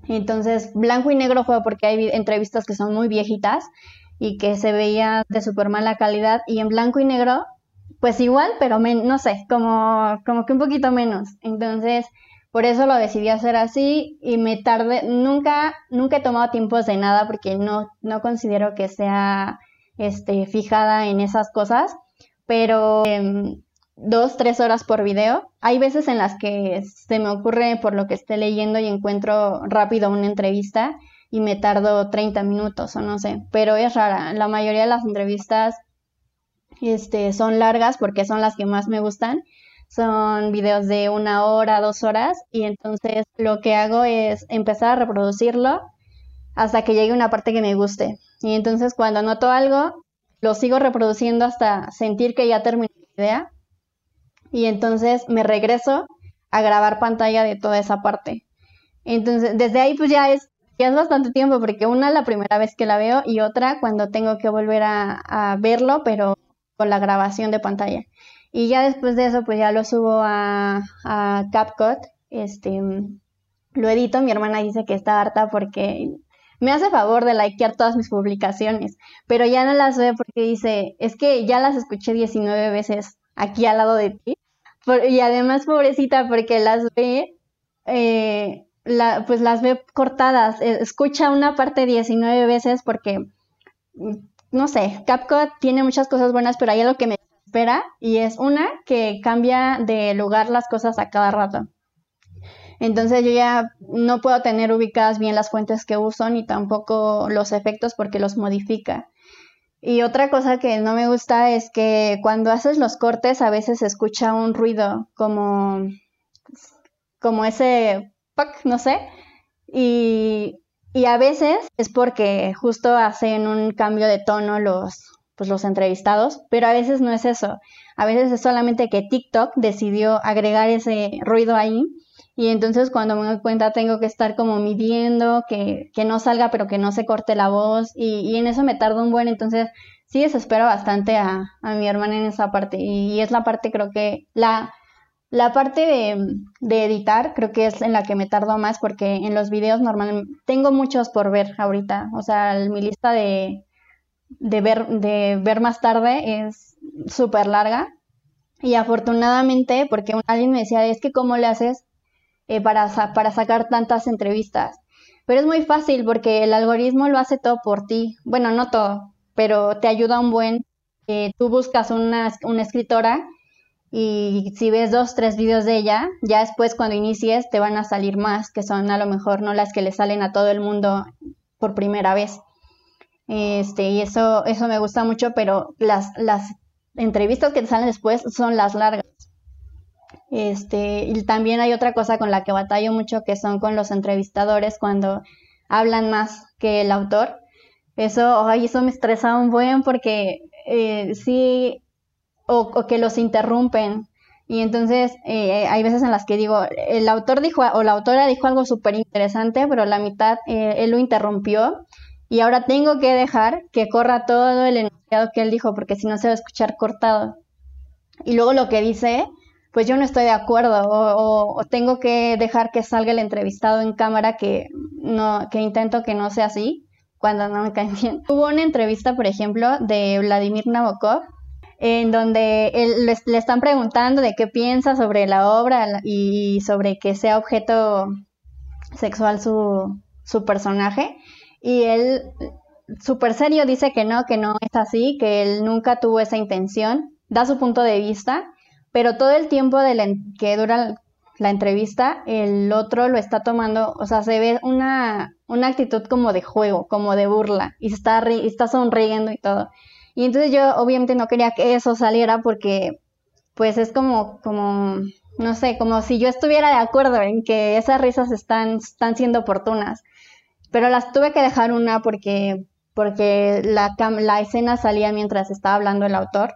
Entonces, blanco y negro fue porque hay entrevistas que son muy viejitas y que se veía de súper mala calidad y en blanco y negro, pues igual, pero no sé, como, como que un poquito menos. Entonces, por eso lo decidí hacer así y me tardé, nunca, nunca he tomado tiempos de nada porque no, no considero que sea este, fijada en esas cosas, pero em, dos, tres horas por video. Hay veces en las que se me ocurre por lo que esté leyendo y encuentro rápido una entrevista y me tardo 30 minutos o no sé, pero es rara. La mayoría de las entrevistas este, son largas porque son las que más me gustan. Son videos de una hora, dos horas y entonces lo que hago es empezar a reproducirlo hasta que llegue una parte que me guste. Y entonces cuando noto algo, lo sigo reproduciendo hasta sentir que ya terminé la idea. Y entonces me regreso a grabar pantalla de toda esa parte. Entonces, desde ahí pues ya es ya es bastante tiempo porque una la primera vez que la veo y otra cuando tengo que volver a, verlo, pero con la grabación de pantalla. Y ya después de eso, pues ya lo subo a, a CapCut, este, lo edito, mi hermana dice que está harta porque me hace favor de likear todas mis publicaciones, pero ya no las ve porque dice, es que ya las escuché 19 veces aquí al lado de ti. y además, pobrecita, porque las ve eh, la, pues las ve cortadas. Eh, escucha una parte 19 veces porque, mm, no sé, CapCut tiene muchas cosas buenas, pero hay algo que me espera y es una que cambia de lugar las cosas a cada rato. Entonces yo ya no puedo tener ubicadas bien las fuentes que uso ni tampoco los efectos porque los modifica. Y otra cosa que no me gusta es que cuando haces los cortes a veces escucha un ruido como, como ese no sé. Y, a veces es porque justo hacen un cambio de tono los, pues los entrevistados, pero a veces no es eso. A veces es solamente que TikTok decidió agregar ese ruido ahí Y entonces cuando me doy cuenta tengo que estar como midiendo, que, que no salga pero que no se corte la voz y, y en eso me tardo un buen, entonces sí desespero bastante a, a mi hermana en esa parte y, es la parte creo que la, la parte de, editar creo que es en la que me tardo más porque en los videos normalmente tengo muchos por ver ahorita, o sea, mi lista de, de, ver, de ver más tarde es súper larga y afortunadamente porque alguien me decía, es que cómo le haces eh, para, para sacar tantas entrevistas. Pero es muy fácil porque el algoritmo lo hace todo por ti. Bueno, no todo, pero te ayuda un buen. Eh, tú buscas una, una escritora y si ves dos, tres videos de ella, ya después cuando inicies te van a salir más, que son a lo mejor no las que le salen a todo el mundo por primera vez. Este, y eso, eso me gusta mucho, pero las, las entrevistas que te salen después son las largas. Este, y también hay otra cosa con la que batallo mucho que son con los entrevistadores cuando hablan más que el autor. Eso, ay, eso me estresa un buen porque eh, sí, o, que los interrumpen. Y entonces eh, hay veces en las que digo, el autor dijo o la autora dijo algo súper interesante, pero la mitad eh, él lo interrumpió y ahora tengo que dejar que corra todo el enunciado que él dijo porque si no se va a escuchar cortado. Y luego lo que dice pues yo no estoy de acuerdo o, tengo que dejar que salga el entrevistado en cámara que no que intento que no sea así cuando no me cae bien. Hubo una entrevista, por ejemplo, de Vladimir Nabokov en donde él, le, están preguntando de qué piensa sobre la obra y sobre que sea objeto sexual su, su personaje y él súper serio dice que no, que no es así, que él nunca tuvo esa intención, da su punto de vista pero todo el tiempo de que dura la entrevista, el otro lo está tomando, o sea, se ve una, una actitud como de juego, como de burla, y está, está sonriendo y todo. Y entonces yo obviamente no quería que eso saliera porque pues es como, como, no sé, como si yo estuviera de acuerdo en que esas risas están, están siendo oportunas. Pero las tuve que dejar una porque, porque la, la escena salía mientras estaba hablando el autor.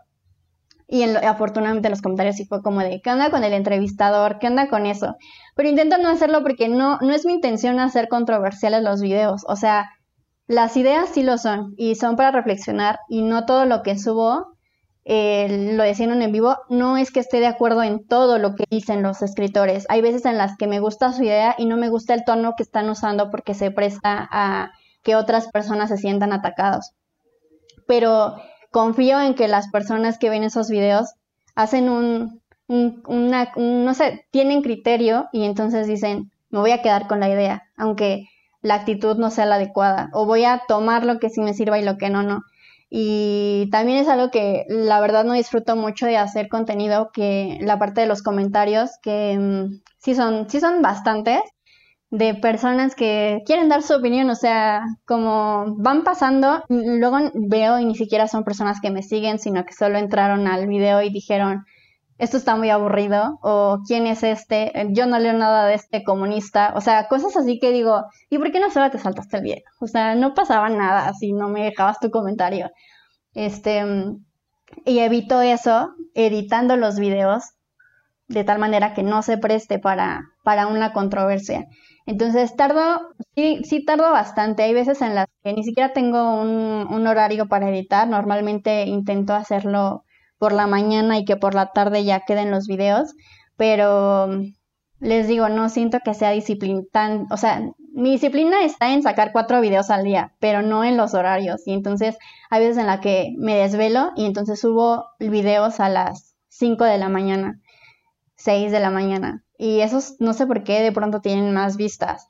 Y en afortunadamente los comentarios sí fue como de, ¿qué onda con el entrevistador? ¿Qué onda con eso? Pero intento no hacerlo porque no, no es mi intención hacer controversiales los videos. O sea, las ideas sí lo son y son para reflexionar y no todo lo que subo, eh, lo decían en vivo, no es que esté de acuerdo en todo lo que dicen los escritores. Hay veces en las que me gusta su idea y no me gusta el tono que están usando porque se presta a que otras personas se sientan atacados. Pero confío en que las personas que ven esos videos hacen un, una, no sé, tienen criterio y entonces dicen, me voy a quedar con la idea, aunque la actitud no sea la adecuada, o voy a tomar lo que sí me sirva y lo que no, no. Y también es algo que la verdad no disfruto mucho de hacer contenido, que la parte de los comentarios, que mm, sí, son, sí son bastantes, de personas que quieren dar su opinión, o sea, como van pasando, luego veo y ni siquiera son personas que me siguen, sino que solo entraron al video y dijeron, esto está muy aburrido, o quién es este, yo no leo nada de este comunista, o sea, cosas así que digo, ¿y por qué no solo te saltaste el video? O sea, no pasaba nada si no me dejabas tu comentario. Este, y evito eso editando los videos de tal manera que no se preste para, para una controversia. Entonces tardo, sí, sí tardo bastante. Hay veces en las que ni siquiera tengo un, horario para editar. Normalmente intento hacerlo por la mañana y que por la tarde ya queden los videos. Pero les digo, no siento que sea disciplina tan, o sea, mi disciplina está en sacar cuatro videos al día, pero no en los horarios. Y entonces hay veces en la que me desvelo y entonces subo videos a las 5 de la mañana, 6 de la mañana. Y esos no sé por qué de pronto tienen más vistas.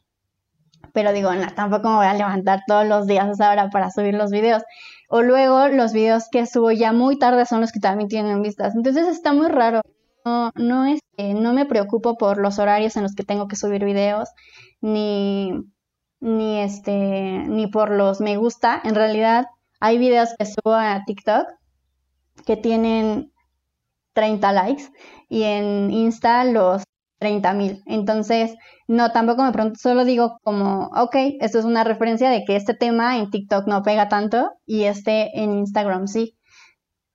Pero digo, no, tampoco me voy a levantar todos los días a esa hora para subir los videos. O luego los videos que subo ya muy tarde son los que también tienen vistas. Entonces está muy raro. No, no, es, no me preocupo por los horarios en los que tengo que subir videos, ni, ni, este, ni por los me gusta. En realidad hay videos que subo a TikTok que tienen 30 likes y en Insta los 30 mil. Entonces, no, tampoco me pronto, solo digo como, ok, esto es una referencia de que este tema en TikTok no pega tanto y este en Instagram sí.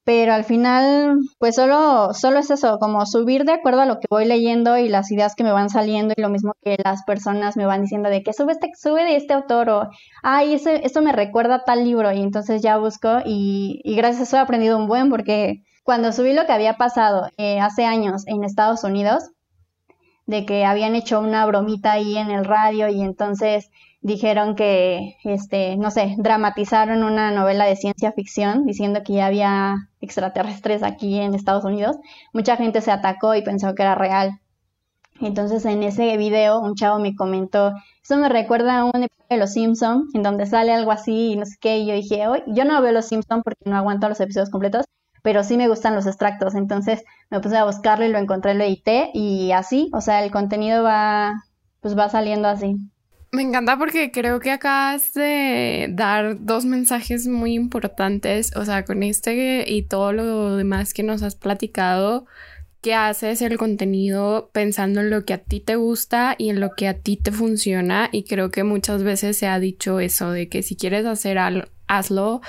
pero al final, pues solo, solo es eso, como subir de acuerdo a lo que voy leyendo y las ideas que me van saliendo y lo mismo que las personas me van diciendo de que sube este, sube de este autor o ay, ese, esto me recuerda a tal libro y entonces ya busco y, y gracias a eso he aprendido un buen porque cuando subí lo que había pasado eh, hace años en Estados Unidos, de que habían hecho una bromita ahí en el radio y entonces dijeron que, este, no sé, dramatizaron una novela de ciencia ficción diciendo que ya había extraterrestres aquí en Estados Unidos. Mucha gente se atacó y pensó que era real. Entonces en ese video un chavo me comentó, eso me recuerda a un episodio de Los Simpsons, en donde sale algo así y no sé qué, y yo dije, hoy yo no veo Los Simpsons porque no aguanto los episodios completos, pero sí me gustan los extractos, entonces me puse a buscarlo y lo encontré, lo edité y así, o sea, el contenido va, pues va saliendo así. Me encanta porque creo que acabas de dar dos mensajes muy importantes, o sea, con este y todo lo demás que nos has platicado, que haces el contenido pensando en lo que a ti te gusta y en lo que a ti te funciona y creo que muchas veces se ha dicho eso de que si quieres hacer algo, hazlo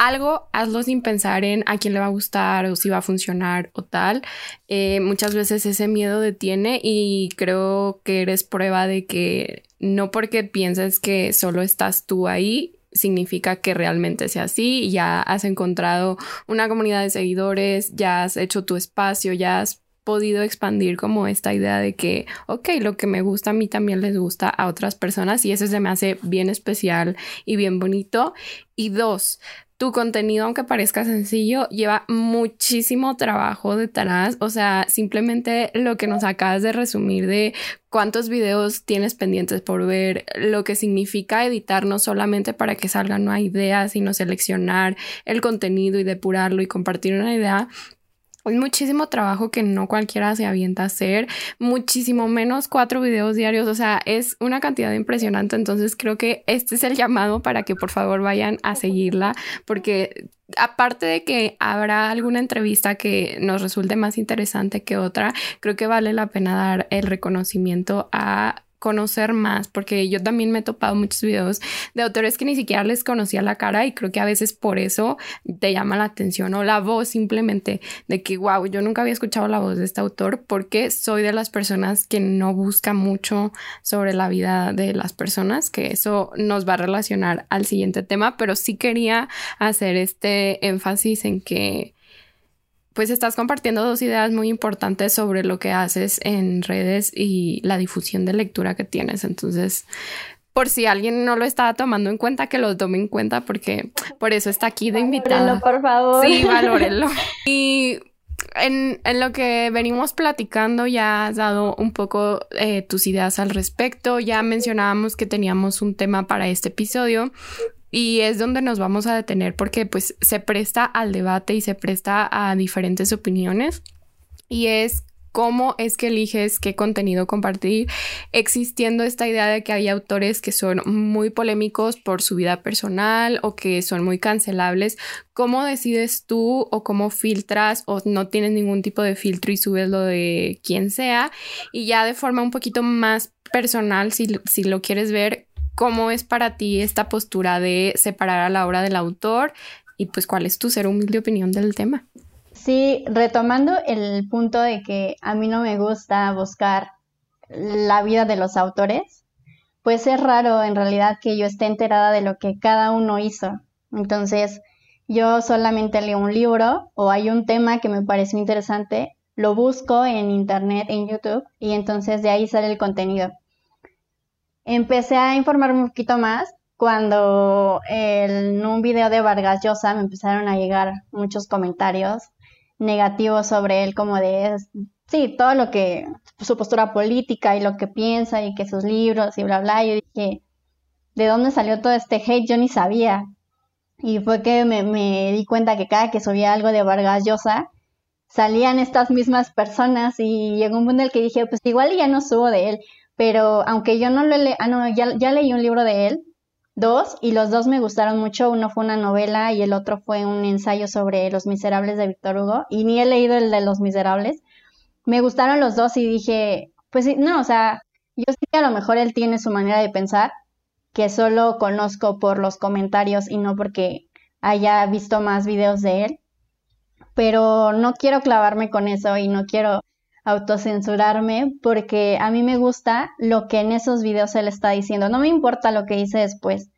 algo, hazlo sin pensar en a quién le va a gustar o si va a funcionar o tal. Eh, muchas veces ese miedo detiene y creo que eres prueba de que no porque pienses que solo estás tú ahí, significa que realmente sea así, ya has encontrado una comunidad de seguidores, ya has hecho tu espacio, ya has podido expandir como esta idea de que, ok, lo que me gusta a mí también les gusta a otras personas y eso se me hace bien especial y bien bonito. Y dos, tu contenido, aunque parezca sencillo, lleva muchísimo trabajo detrás. O sea, simplemente lo que nos acabas de resumir de cuántos videos tienes pendientes por ver, lo que significa editar no solamente para que salgan una idea, sino seleccionar el contenido y depurarlo y compartir una idea es muchísimo trabajo que no cualquiera se avienta a hacer, muchísimo menos cuatro videos diarios, o sea, es una cantidad impresionante, entonces creo que este es el llamado para que por favor vayan a seguirla, porque aparte de que habrá alguna entrevista que nos resulte más interesante que otra, creo que vale la pena dar el reconocimiento a conocer más, porque yo también me he topado muchos videos de autores que ni siquiera les conocía la cara y creo que a veces por eso te llama la atención o la voz simplemente de que, wow, yo nunca había escuchado la voz de este autor porque soy de las personas que no busca mucho sobre la vida de las personas, que eso nos va a relacionar al siguiente tema, pero sí quería hacer este énfasis en que pues estás compartiendo dos ideas muy importantes sobre lo que haces en redes y la difusión de lectura que tienes. Entonces, por si alguien no lo estaba tomando en cuenta, que lo tome en cuenta porque por eso está aquí de invitada. por favor. Sí, valórenlo. y en, en, lo que venimos platicando ya has dado un poco eh, tus ideas al respecto. Ya mencionábamos que teníamos un tema para este episodio y es donde nos vamos a detener porque pues se presta al debate y se presta a diferentes opiniones y es cómo es que eliges qué contenido compartir, existiendo esta idea de que hay autores que son muy polémicos por su vida personal o que son muy cancelables, ¿cómo decides tú o cómo filtras o no tienes ningún tipo de filtro y subes lo de quien sea? Y ya de forma un poquito más personal, si, si lo quieres ver, ¿Cómo es para ti esta postura de separar a la obra del autor? Y pues, ¿cuál es tu ser humilde opinión del tema? Sí, retomando el punto de que a mí no me gusta buscar la vida de los autores, pues es raro en realidad que yo esté enterada de lo que cada uno hizo. Entonces, yo solamente leo un libro o hay un tema que me pareció interesante, lo busco en internet, en YouTube, y entonces de ahí sale el contenido empecé a informarme un poquito más cuando en un video de Vargas Llosa me empezaron a llegar muchos comentarios negativos sobre él, como de, sí, todo lo que, su postura política y lo que piensa y que sus libros y bla, bla. Yo dije, ¿de dónde salió todo este hate? Yo ni sabía. Y fue que me, me di cuenta que cada que subía algo de Vargas Llosa, salían estas mismas personas y llegó un punto en el que dije, pues igual ya no subo de él, pero aunque yo no lo leí, ah, no, ya, ya leí un libro de él, dos, y los dos me gustaron mucho. Uno fue una novela y el otro fue un ensayo sobre Los Miserables de Víctor Hugo, y ni he leído el de Los Miserables. Me gustaron los dos y dije, pues no, o sea, yo sé que a lo mejor él tiene su manera de pensar, que solo conozco por los comentarios y no porque haya visto más videos de él. pero no quiero clavarme con eso y no quiero autocensurarme porque a mí me gusta lo que en esos videos él está diciendo. No me importa lo que dice después.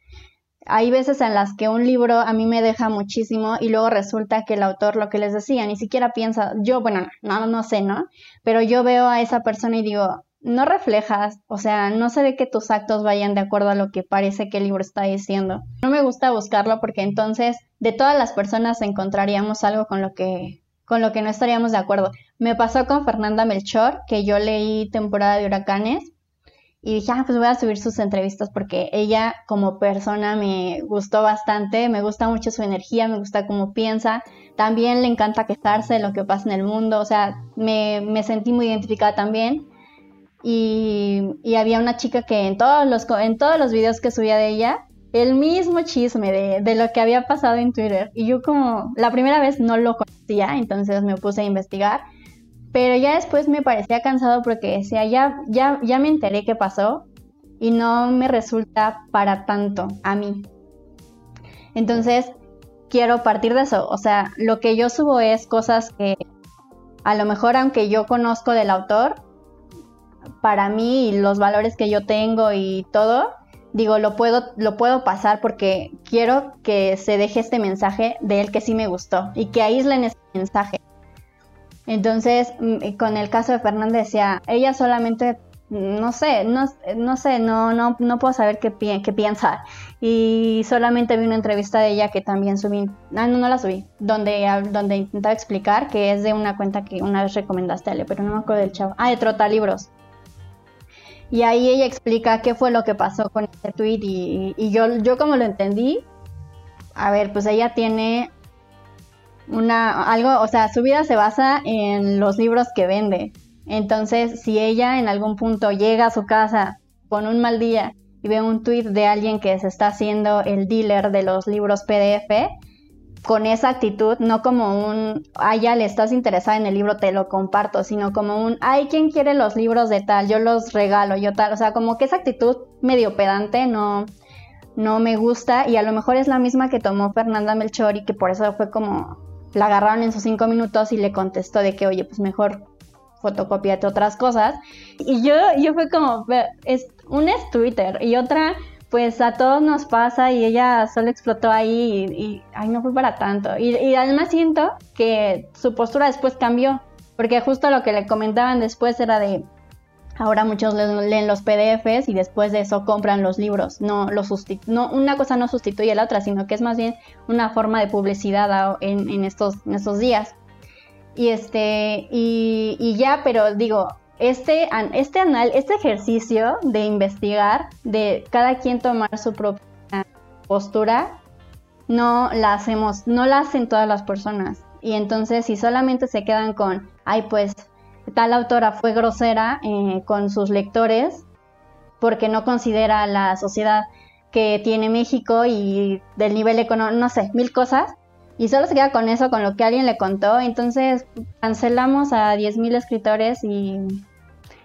Hay veces en las que un libro a mí me deja muchísimo y luego resulta que el autor lo que les decía ni siquiera piensa, yo, bueno, no, no sé, ¿no? Pero yo veo a esa persona y digo, no reflejas, o sea, no se ve que tus actos vayan de acuerdo a lo que parece que el libro está diciendo. No me gusta buscarlo porque entonces de todas las personas encontraríamos algo con lo que con lo que no estaríamos de acuerdo. Me pasó con Fernanda Melchor, que yo leí temporada de huracanes y dije, ah, pues voy a subir sus entrevistas porque ella como persona me gustó bastante, me gusta mucho su energía, me gusta cómo piensa, también le encanta quejarse de lo que pasa en el mundo, o sea, me, me sentí muy identificada también. Y, y, había una chica que en todos los, en todos los videos que subía de ella, el mismo chisme de, de, lo que había pasado en Twitter. Y yo como la primera vez no lo conocía, entonces me puse a investigar pero ya después me parecía cansado porque decía, ya, ya, ya me enteré qué pasó y no me resulta para tanto a mí. Entonces, quiero partir de eso. O sea, lo que yo subo es cosas que a lo mejor aunque yo conozco del autor, para mí y los valores que yo tengo y todo, digo, lo puedo, lo puedo pasar porque quiero que se deje este mensaje de él que sí me gustó y que aíslen ese mensaje. Entonces, mm, con el caso de Fernanda decía, ella solamente, no sé, no, no sé, no, no, no puedo saber qué, qué piensa. Y solamente vi una entrevista de ella que también subí, ah, no, no la subí, donde, donde intentaba explicar que es de una cuenta que una vez recomendaste, Ale, pero no me acuerdo del chavo. Ah, de Trota Libros. Y ahí ella explica qué fue lo que pasó con ese tweet y, y yo, yo como lo entendí, a ver, pues ella tiene una algo, o sea, su vida se basa en los libros que vende. Entonces, si ella en algún punto llega a su casa con un mal día y ve un tweet de alguien que se está haciendo el dealer de los libros PDF, con esa actitud, no como un, ay, ya le estás interesada en el libro, te lo comparto, sino como un, ay, ¿quién quiere los libros de tal? Yo los regalo, yo tal. O sea, como que esa actitud medio pedante no, no me gusta y a lo mejor es la misma que tomó Fernanda Melchor y que por eso fue como la agarraron en sus cinco minutos y le contestó de que, oye, pues mejor fotocopiate otras cosas. Y yo, yo fue como, es, una es Twitter y otra, pues a todos nos pasa y ella solo explotó ahí y, ay, no fue para tanto. Y, y, además siento que su postura después cambió, porque justo lo que le comentaban después era de, Ahora muchos leen los PDFs y después de eso compran los libros. No, los no una cosa no sustituye a la otra, sino que es más bien una forma de publicidad en, estos, estos días. Y este, y, ya, pero digo, este, este, anal, este ejercicio de investigar, de cada quien tomar su propia postura, no la hacemos, no la hacen todas las personas. Y entonces, si solamente se quedan con, ay, pues tal autora fue grosera eh, con sus lectores porque no considera la sociedad que tiene México y del nivel económico, no sé, mil cosas. Y solo se queda con eso, con lo que alguien le contó. Entonces cancelamos a 10.000 escritores y,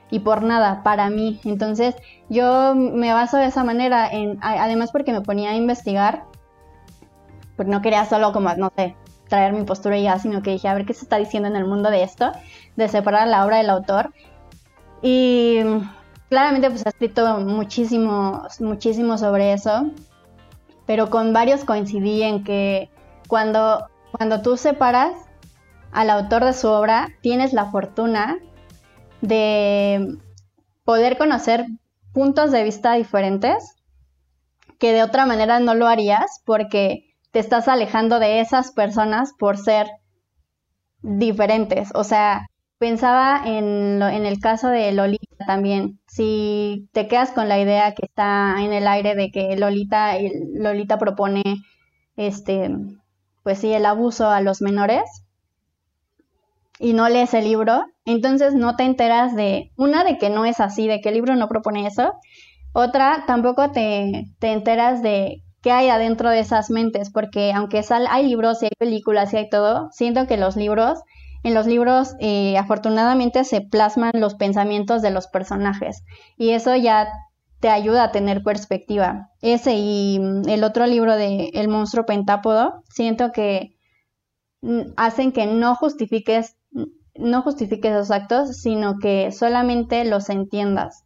y por nada, para mí. Entonces yo me baso de esa manera, en, además porque me ponía a investigar, porque no quería solo como, no sé, traer mi postura ya, sino que dije, a ver qué se está diciendo en el mundo de esto, de separar la obra del autor. Y claramente pues ha escrito muchísimo, muchísimo sobre eso, pero con varios coincidí en que cuando, cuando tú separas al autor de su obra, tienes la fortuna de poder conocer puntos de vista diferentes que de otra manera no lo harías porque te estás alejando de esas personas por ser diferentes. O sea, pensaba en, en el caso de Lolita también. Si te quedas con la idea que está en el aire de que Lolita, Lolita propone este, pues sí, el abuso a los menores y no lees el libro, entonces no te enteras de, una, de que no es así, de que el libro no propone eso, otra, tampoco te, te enteras de qué hay adentro de esas mentes, porque aunque sal, hay libros y hay películas y hay todo, siento que los libros, en los libros eh, afortunadamente se plasman los pensamientos de los personajes y eso ya te ayuda a tener perspectiva. Ese y mm, el otro libro de El monstruo pentápodo, siento que hacen que no justifiques, no justifiques esos actos, sino que solamente los entiendas.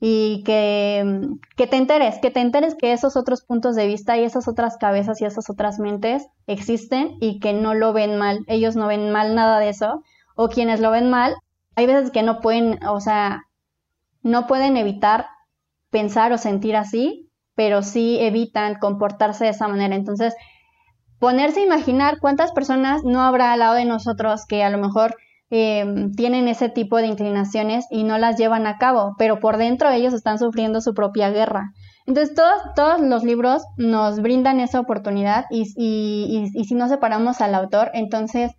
Y que, que, te enteres, que te enteres que esos otros puntos de vista y esas otras cabezas y esas otras mentes existen y que no lo ven mal, ellos no ven mal nada de eso, o quienes lo ven mal, hay veces que no pueden, o sea, no pueden evitar pensar o sentir así, pero sí evitan comportarse de esa manera. Entonces, ponerse a imaginar cuántas personas no habrá al lado de nosotros que a lo mejor Em, tienen ese tipo de inclinaciones y no las llevan a cabo, pero por dentro ellos están sufriendo su propia guerra. Entonces todos, todos los libros nos brindan esa oportunidad y, y, si no separamos al autor, entonces,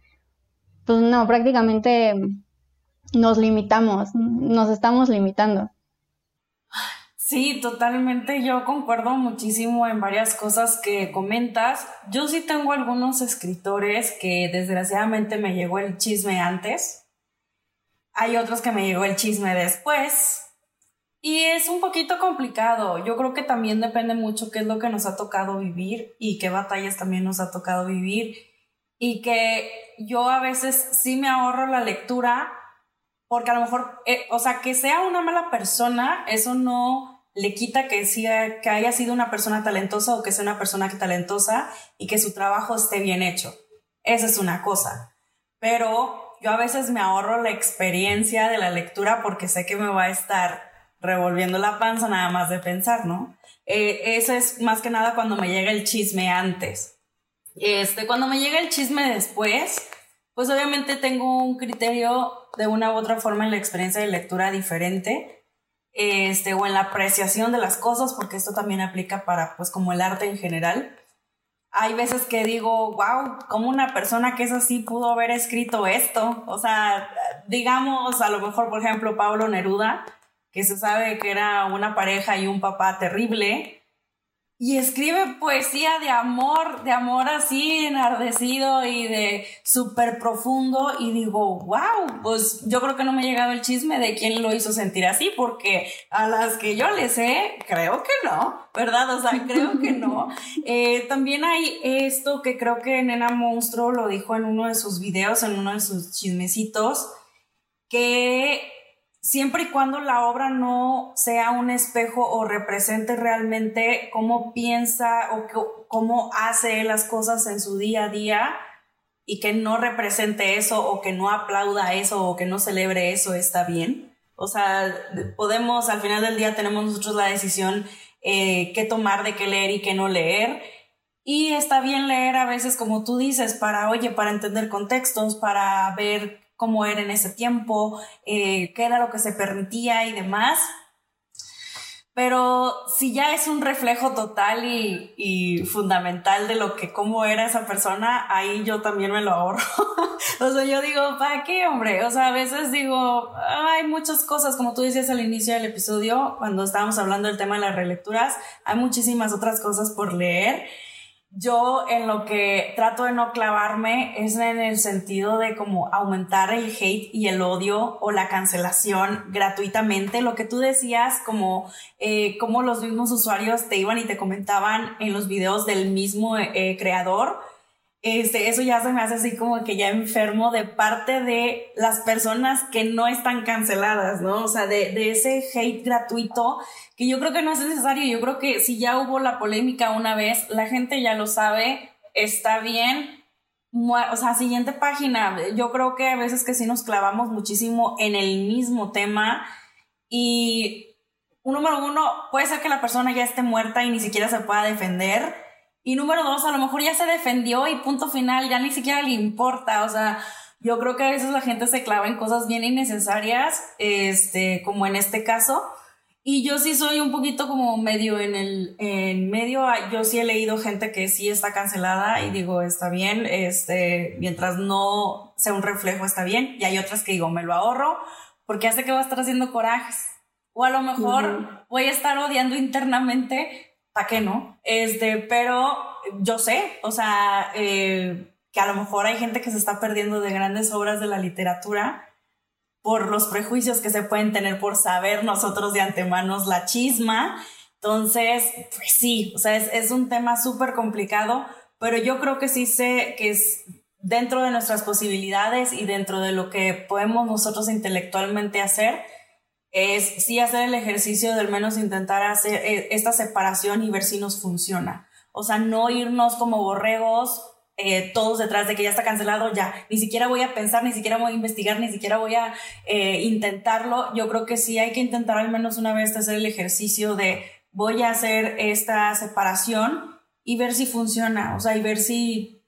pues no, prácticamente nos limitamos, nos estamos limitando. Sí, totalmente. Yo concuerdo muchísimo en varias cosas que comentas. Yo sí tengo algunos escritores que desgraciadamente me llegó el chisme antes. Hay otros que me llegó el chisme después. Y es un poquito complicado. Yo creo que también depende mucho qué es lo que nos ha tocado vivir y qué batallas también nos ha tocado vivir. Y que yo a veces sí me ahorro la lectura porque a lo mejor, eh, o sea, que sea una mala persona, eso no le quita que, sea, que haya sido una persona talentosa o que sea una persona talentosa y que su trabajo esté bien hecho. Esa es una cosa. Pero yo a veces me ahorro la experiencia de la lectura porque sé que me va a estar revolviendo la panza nada más de pensar, ¿no? Eh, eso es más que nada cuando me llega el chisme antes. Este, cuando me llega el chisme después, pues obviamente tengo un criterio de una u otra forma en la experiencia de lectura diferente este, o en la apreciación de las cosas, porque esto también aplica para, pues, como el arte en general. Hay veces que digo, wow, como una persona que es así pudo haber escrito esto. O sea, digamos, a lo mejor, por ejemplo, Pablo Neruda, que se sabe que era una pareja y un papá terrible, y escribe poesía de amor, de amor así enardecido y de súper profundo y digo, wow, pues yo creo que no me ha llegado el chisme de quién lo hizo sentir así, porque a las que yo le sé, creo que no, ¿verdad? O sea, creo que no. Eh, también hay esto que creo que Nena Monstruo lo dijo en uno de sus videos, en uno de sus chismecitos, que siempre y cuando la obra no sea un espejo o represente realmente cómo piensa o cómo hace las cosas en su día a día y que no represente eso o que no aplauda eso o que no celebre eso, está bien. O sea, podemos, al final del día tenemos nosotros la decisión eh, qué tomar, de qué leer y qué no leer. Y está bien leer a veces, como tú dices, para, oye, para entender contextos, para ver cómo era en ese tiempo, eh, qué era lo que se permitía y demás. Pero si ya es un reflejo total y, fundamental de lo que cómo era esa persona, ahí yo también me lo ahorro. o sea, yo digo, ¿para qué, hombre? O sea, a veces digo, hay muchas cosas, como tú decías al inicio del episodio, cuando estábamos hablando del tema de las relecturas, hay muchísimas otras cosas por leer yo en lo que trato de no clavarme es en el sentido de como aumentar el hate y el odio o la cancelación gratuitamente. Lo que tú decías, como, eh, como los mismos usuarios te iban y te comentaban en los videos del mismo eh, creador este, eso ya se me hace así como que ya enfermo de parte de las personas que no están canceladas, ¿no? O sea, de, de ese hate gratuito que yo creo que no es necesario. Yo creo que si ya hubo la polémica una vez, la gente ya lo sabe, está bien. O sea, siguiente página. Yo creo que a veces que sí nos clavamos muchísimo en el mismo tema y un número uno, puede ser que la persona ya esté muerta y ni siquiera se pueda defender y número dos, a lo mejor ya se defendió y punto final, ya ni siquiera le importa. O sea, yo creo que a veces la gente se clava en cosas bien innecesarias, este, como en este caso. Y yo sí soy un poquito como medio en el en medio. Yo sí he leído gente que sí está cancelada y digo, está bien, este, mientras no sea un reflejo, está bien. Y hay otras que digo, me lo ahorro porque hace que voy a estar haciendo corajes. O a lo mejor voy a estar odiando internamente ¿para qué no? Este, pero yo sé, o sea, eh, que a lo mejor hay gente que se está perdiendo de grandes obras de la literatura por los prejuicios que se pueden tener por saber nosotros de antemano la chisma. Entonces, pues sí, o sea, es, es un tema súper complicado, pero yo creo que sí sé que es, dentro de nuestras posibilidades y dentro de lo que podemos nosotros intelectualmente hacer, es sí hacer el ejercicio de al menos intentar hacer eh, esta separación y ver si nos funciona. O sea, no irnos como borregos eh, todos detrás de que ya está cancelado, ya, ni siquiera voy a pensar, ni siquiera voy a investigar, ni siquiera voy a eh, intentarlo. Yo creo que sí hay que intentar al menos una vez hacer el ejercicio de voy a hacer esta separación y ver si funciona, o sea, y ver si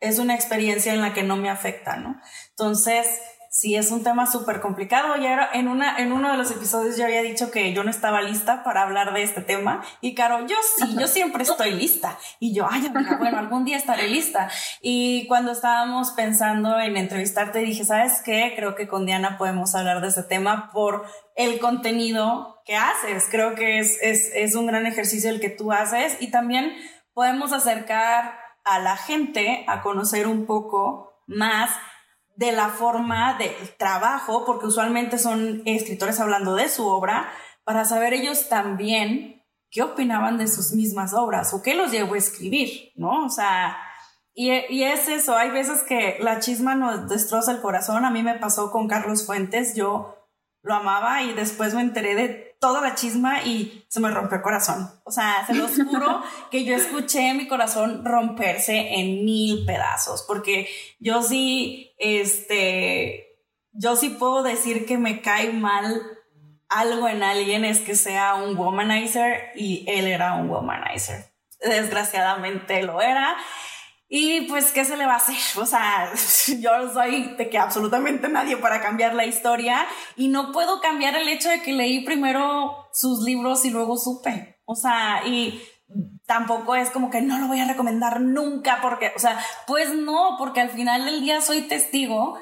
es una experiencia en la que no me afecta, ¿no? Entonces, sí es un tema súper complicado. Ya en, una, en uno de los episodios yo había dicho que yo no estaba lista para hablar de este tema. Y Caro, yo sí, yo siempre estoy lista. Y yo, ay, bueno, algún día estaré lista. Y cuando estábamos pensando en entrevistarte, dije, ¿sabes qué? Creo que con Diana podemos hablar de este tema por el contenido que haces. Creo que es, es, es un gran ejercicio el que tú haces y también podemos acercar a la gente a conocer un poco más de la forma de trabajo, porque usualmente son escritores hablando de su obra, para saber ellos también qué opinaban de sus mismas obras o qué los llevó a escribir, ¿no? O sea, y, y, es eso, hay veces que la chisma nos destroza el corazón, a mí me pasó con Carlos Fuentes, yo lo amaba y después me enteré de toda la chisma y se me rompió el corazón. O sea, se los juro que yo escuché mi corazón romperse en mil pedazos, porque yo sí, este, yo sí puedo decir que me cae mal algo en alguien es que sea un womanizer y él era un womanizer. Desgraciadamente lo era y pues, ¿qué se le va a hacer? O sea, yo soy de que absolutamente nadie para cambiar la historia y no puedo cambiar el hecho de que leí primero sus libros y luego supe. O sea, y tampoco es como que no lo voy a recomendar nunca porque, o sea, pues no, porque al final del día soy testigo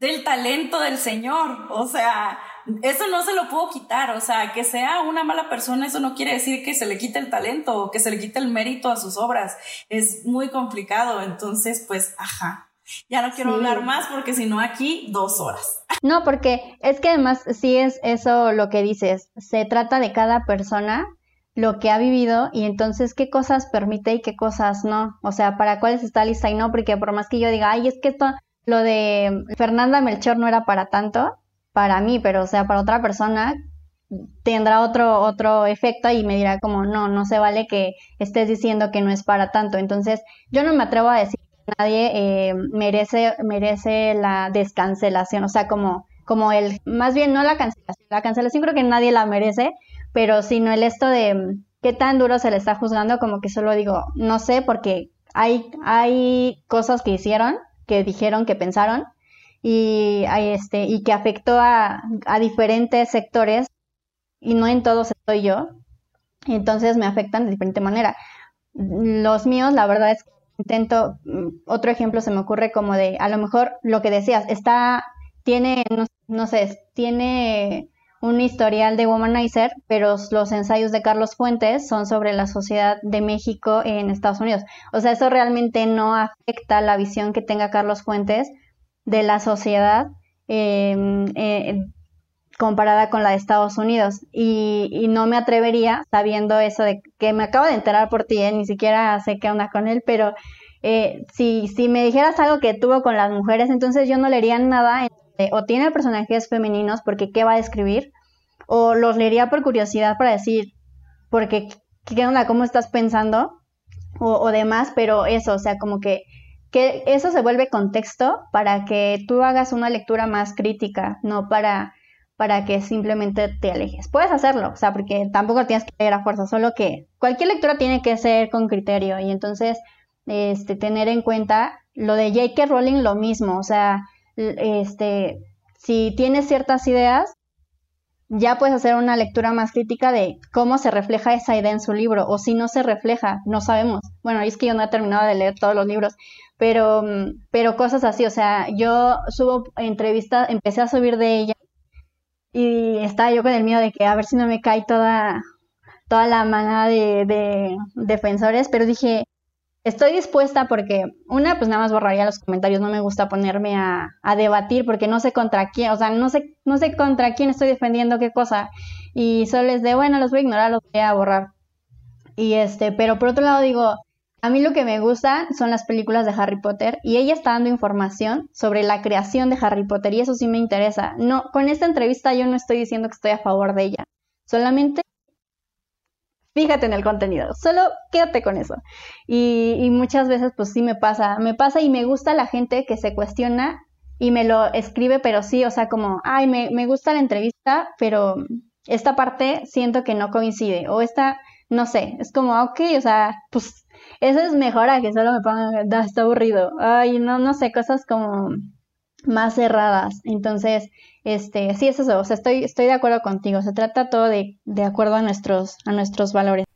del talento del Señor. O sea, eso no se lo puedo quitar, o sea, que sea una mala persona, eso no quiere decir que se le quite el talento o que se le quite el mérito a sus obras. Es muy complicado, entonces, pues, ajá. Ya no quiero hablar más porque si no aquí dos horas. No, porque es que además sí es eso lo que dices, se trata de cada persona lo que ha vivido y entonces qué cosas permite y qué cosas no. O sea, para cuáles está lista y no, porque por más que yo diga, ay, es que esto, lo de Fernanda Melchor no era para tanto, para mí, pero o sea, para otra persona tendrá otro, otro efecto y me dirá como, no, no se vale que estés diciendo que no es para tanto. Entonces, yo no me atrevo a decir que nadie eh, merece, merece la descancelación, o sea, como, como el, más bien no la cancelación, la cancelación creo que nadie la merece, pero sino el esto de qué tan duro se le está juzgando, como que solo digo, no sé, porque hay, hay cosas que hicieron, que dijeron, que pensaron, y, este, y que afectó a, diferentes sectores y no en todos estoy yo, entonces me afectan de diferente manera. Los míos, la verdad es que intento, mm, otro ejemplo se me ocurre como de, a lo mejor lo que decías, está, tiene, no sé, tiene un historial de womanizer, pero los ensayos de Carlos Fuentes son sobre la sociedad de México en Estados Unidos. O sea, eso realmente no afecta la visión que tenga Carlos Fuentes de la sociedad em, eh, comparada con la de Estados Unidos. Y, no me atrevería, sabiendo eso de que me acabo de enterar por ti, eh, ni siquiera sé qué onda con él, pero eh, si, si me dijeras algo que tuvo con las mujeres, entonces yo no leería nada, o tiene personajes femeninos, porque ¿qué va a escribir? O los leería por curiosidad para decir, porque ¿qué onda? ¿Cómo estás pensando? O, o demás, pero eso, o sea, como que que eso se vuelve contexto para que tú hagas una lectura más crítica, no para, para que simplemente te alejes. Puedes hacerlo, o sea, porque tampoco tienes que leer a fuerza, solo que cualquier lectura tiene que ser con criterio y entonces este, tener en cuenta lo de J.K. Rowling lo mismo, o sea, este, si tienes ciertas ideas, ya puedes hacer una lectura más crítica de cómo se refleja esa idea en su libro o si no se refleja, no sabemos. Bueno, es que yo no he terminado de leer todos los libros, pero, pero cosas así, o sea, yo subo entrevistas, empecé a subir de ella y estaba yo con el miedo de que a ver si no me cae toda, toda la manada de, de defensores, pero dije, estoy dispuesta porque una, pues nada más borraría los comentarios, no me gusta ponerme a, a, debatir porque no sé contra quién, o sea, no sé, no sé contra quién estoy defendiendo qué cosa y solo les de, bueno, los voy a ignorar, los voy a borrar. Y este, pero por otro lado digo, A mí lo que me gusta son las películas de Harry Potter y ella está dando información sobre la creación de Harry Potter y eso sí me interesa. No, con esta entrevista yo no estoy diciendo que estoy a favor de ella. Solamente fíjate en el contenido, solo quédate con eso. Y, y, muchas veces pues sí me pasa, me pasa y me gusta la gente que se cuestiona y me lo escribe, pero sí, o sea, como, ay, me, me gusta la entrevista, pero esta parte siento que no coincide, o esta, no sé, es como, ok, o sea, pues eso es mejor a que solo me pongan, está aburrido, ay, no, no sé, cosas como más cerradas. Entonces, este, sí es eso, o sea, estoy, estoy de acuerdo contigo, se trata todo de, de acuerdo a nuestros, a nuestros valores.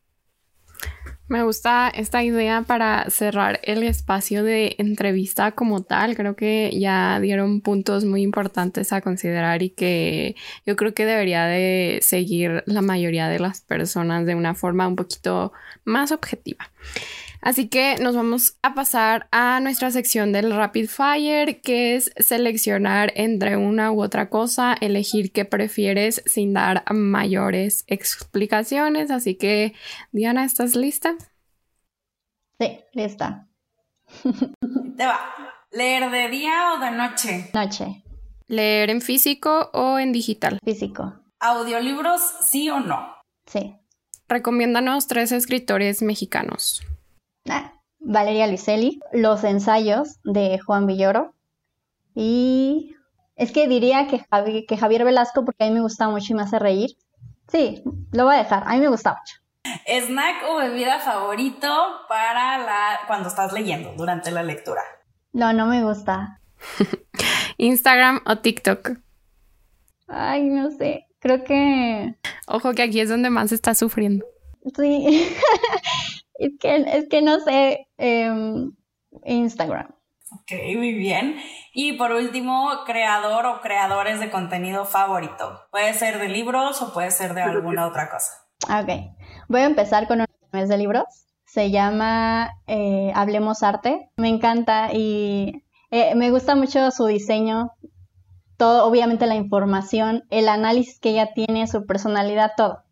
Me gusta esta idea para cerrar el espacio de entrevista como tal. Creo que ya dieron puntos muy importantes a considerar y que yo creo que debería de seguir la mayoría de las personas de una forma un poquito más objetiva. Así que nos vamos a pasar a nuestra sección del Rapid Fire, que es seleccionar entre una u otra cosa, elegir qué prefieres sin dar mayores explicaciones. Así que, Diana, ¿estás lista? Sí, lista. Te va. ¿Leer de día o de noche? Noche. ¿Leer en físico o en digital? Físico. ¿Audiolibros sí o no? Sí. Recomiéndanos tres escritores mexicanos. Ah, Valeria Luiselli, Los ensayos de Juan Villoro y es que diría que, que Javier Velasco porque a mí me gusta mucho y me hace reír. Sí, lo voy a dejar, a mí me gusta mucho. ¿Snack o bebida favorito para la cuando estás leyendo, durante la lectura? No, no me gusta. ¿Instagram o TikTok? Ay, no sé. Creo que. Ojo que aquí es donde más está sufriendo. Sí. es, que, es que no sé. Em, Instagram. Ok, muy bien. Y por último, creador o creadores de contenido favorito. Puede ser de libros o puede ser de alguna otra cosa. Ok. Voy a empezar con un de libros. Se llama eh, Hablemos Arte. Me encanta y eh, me gusta mucho su diseño. Todo, obviamente la información, el análisis que ella tiene, su personalidad, todo.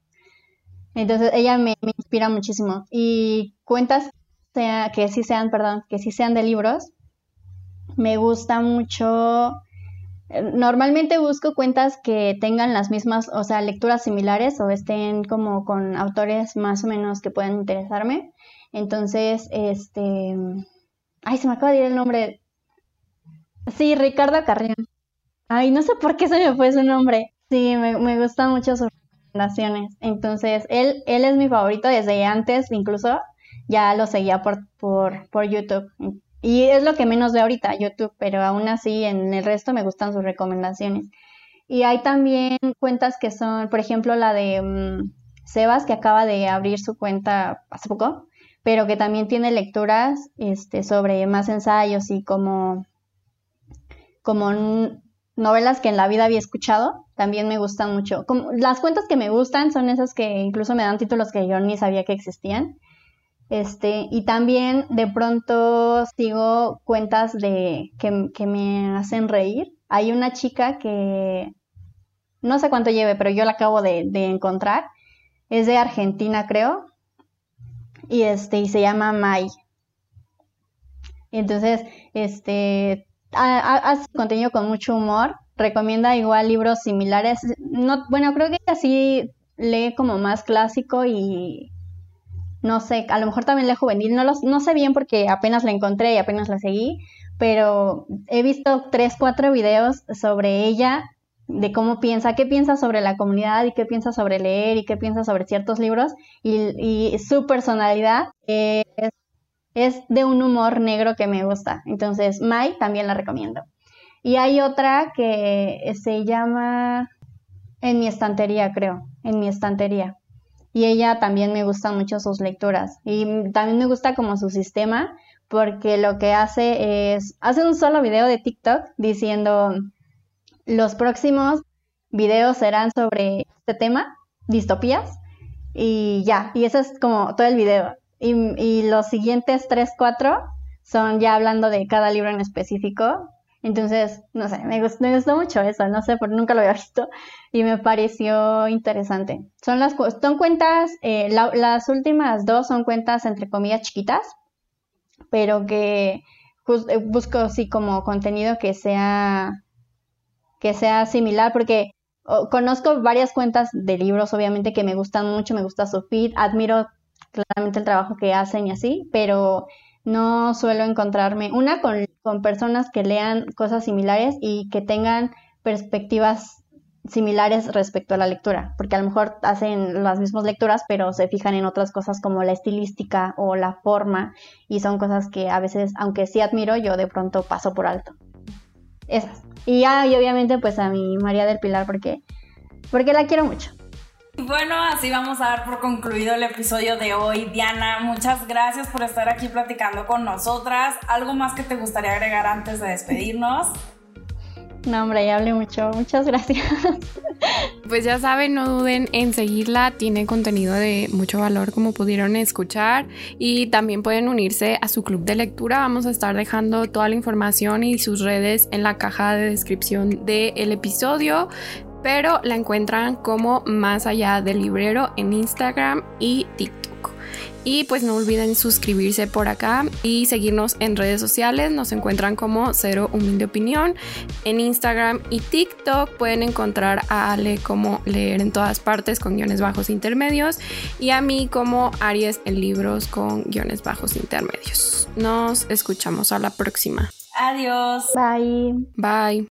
Entonces ella me, inspira muchísimo. Y cuentas sea, que sí sean, perdón, que sí sean de libros. Me gusta mucho Normalmente busco cuentas que tengan las mismas, o sea, lecturas similares o estén como con autores más o menos que puedan interesarme. Entonces, este... Ay, se me acaba de ir el nombre. Sí, Ricardo Carrión. Ay, no sé por qué se me fue su nombre. Sí, me, me gustan mucho sus recomendaciones. Entonces, él, él es mi favorito desde antes, incluso ya lo seguía por, por, por YouTube. Y es lo que menos veo ahorita, YouTube, pero aún así en el resto me gustan sus recomendaciones. Y hay también cuentas que son, por ejemplo, la de mm, Sebas, que acaba de abrir su cuenta hace poco, pero que también tiene lecturas este, sobre más ensayos y como, como novelas que en la vida había escuchado, también me gustan mucho. Las cuentas que me gustan son esas que incluso me dan títulos que yo ni sabía que existían. Este, y también de pronto sigo cuentas de que, que, me hacen reír. Hay una chica que no sé cuánto lleve, pero yo la acabo de, de encontrar. Es de Argentina, creo. Y este, y se llama Mai. entonces, este, hace contenido con mucho humor. Recomienda igual libros similares. No, bueno, creo que así lee como más clásico y no sé, a lo mejor también la juvenil, no, no sé bien porque apenas la encontré y apenas la seguí, pero he visto tres, cuatro videos sobre ella, de cómo piensa, qué piensa sobre la comunidad y qué piensa sobre leer y qué piensa sobre ciertos libros y, su personalidad es, es, de un humor negro que me gusta. Entonces, Mai también la recomiendo. Y hay otra que se llama En mi estantería, creo, en mi estantería y ella también me gustan mucho sus lecturas y también me gusta como su sistema porque lo que hace es, hace un solo video de TikTok diciendo los próximos videos serán sobre este tema, distopías, y ya, y eso es como todo el video. Y, y los siguientes 3, 4 son ya hablando de cada libro en específico entonces, no sé, me gustó, me gustó mucho eso, no sé, porque nunca lo había visto y me pareció interesante. Son las son cuentas, eh, las últimas dos son cuentas entre comillas chiquitas, pero que eh, busco así como contenido que sea que sea similar porque conozco varias cuentas de libros obviamente que me gustan mucho, me gusta su feed, admiro claramente el trabajo que hacen y así, pero no suelo encontrarme una con, personas que lean cosas similares y que tengan perspectivas similares respecto a la lectura, porque a lo mejor hacen las mismas lecturas, pero se fijan en otras cosas como la estilística o la forma, y son cosas que a veces, aunque sí admiro, yo de pronto paso por alto. Esas. Y ya, y obviamente, pues a mi María del Pilar, porque, porque la quiero mucho. Bueno, así vamos a dar por concluido el episodio de hoy. Diana, muchas gracias por estar aquí platicando con nosotras. ¿Algo más que te gustaría agregar antes de despedirnos? No, hombre, ya hablé mucho. Muchas gracias. Pues ya saben, no duden en seguirla. Tiene contenido de mucho valor, como pudieron escuchar. Y también pueden unirse a su club de lectura. Vamos a estar dejando toda la información y sus redes en la caja de descripción del episodio. Pero la encuentran como más allá del librero en Instagram y TikTok. Y pues no olviden suscribirse por acá y seguirnos en redes sociales. Nos encuentran como Cero Humilde Opinión. En Instagram y TikTok pueden encontrar a Ale como leer en todas partes con guiones bajos intermedios y a mí como Aries en libros con guiones bajos intermedios. Nos escuchamos a la próxima. Adiós. Bye. Bye.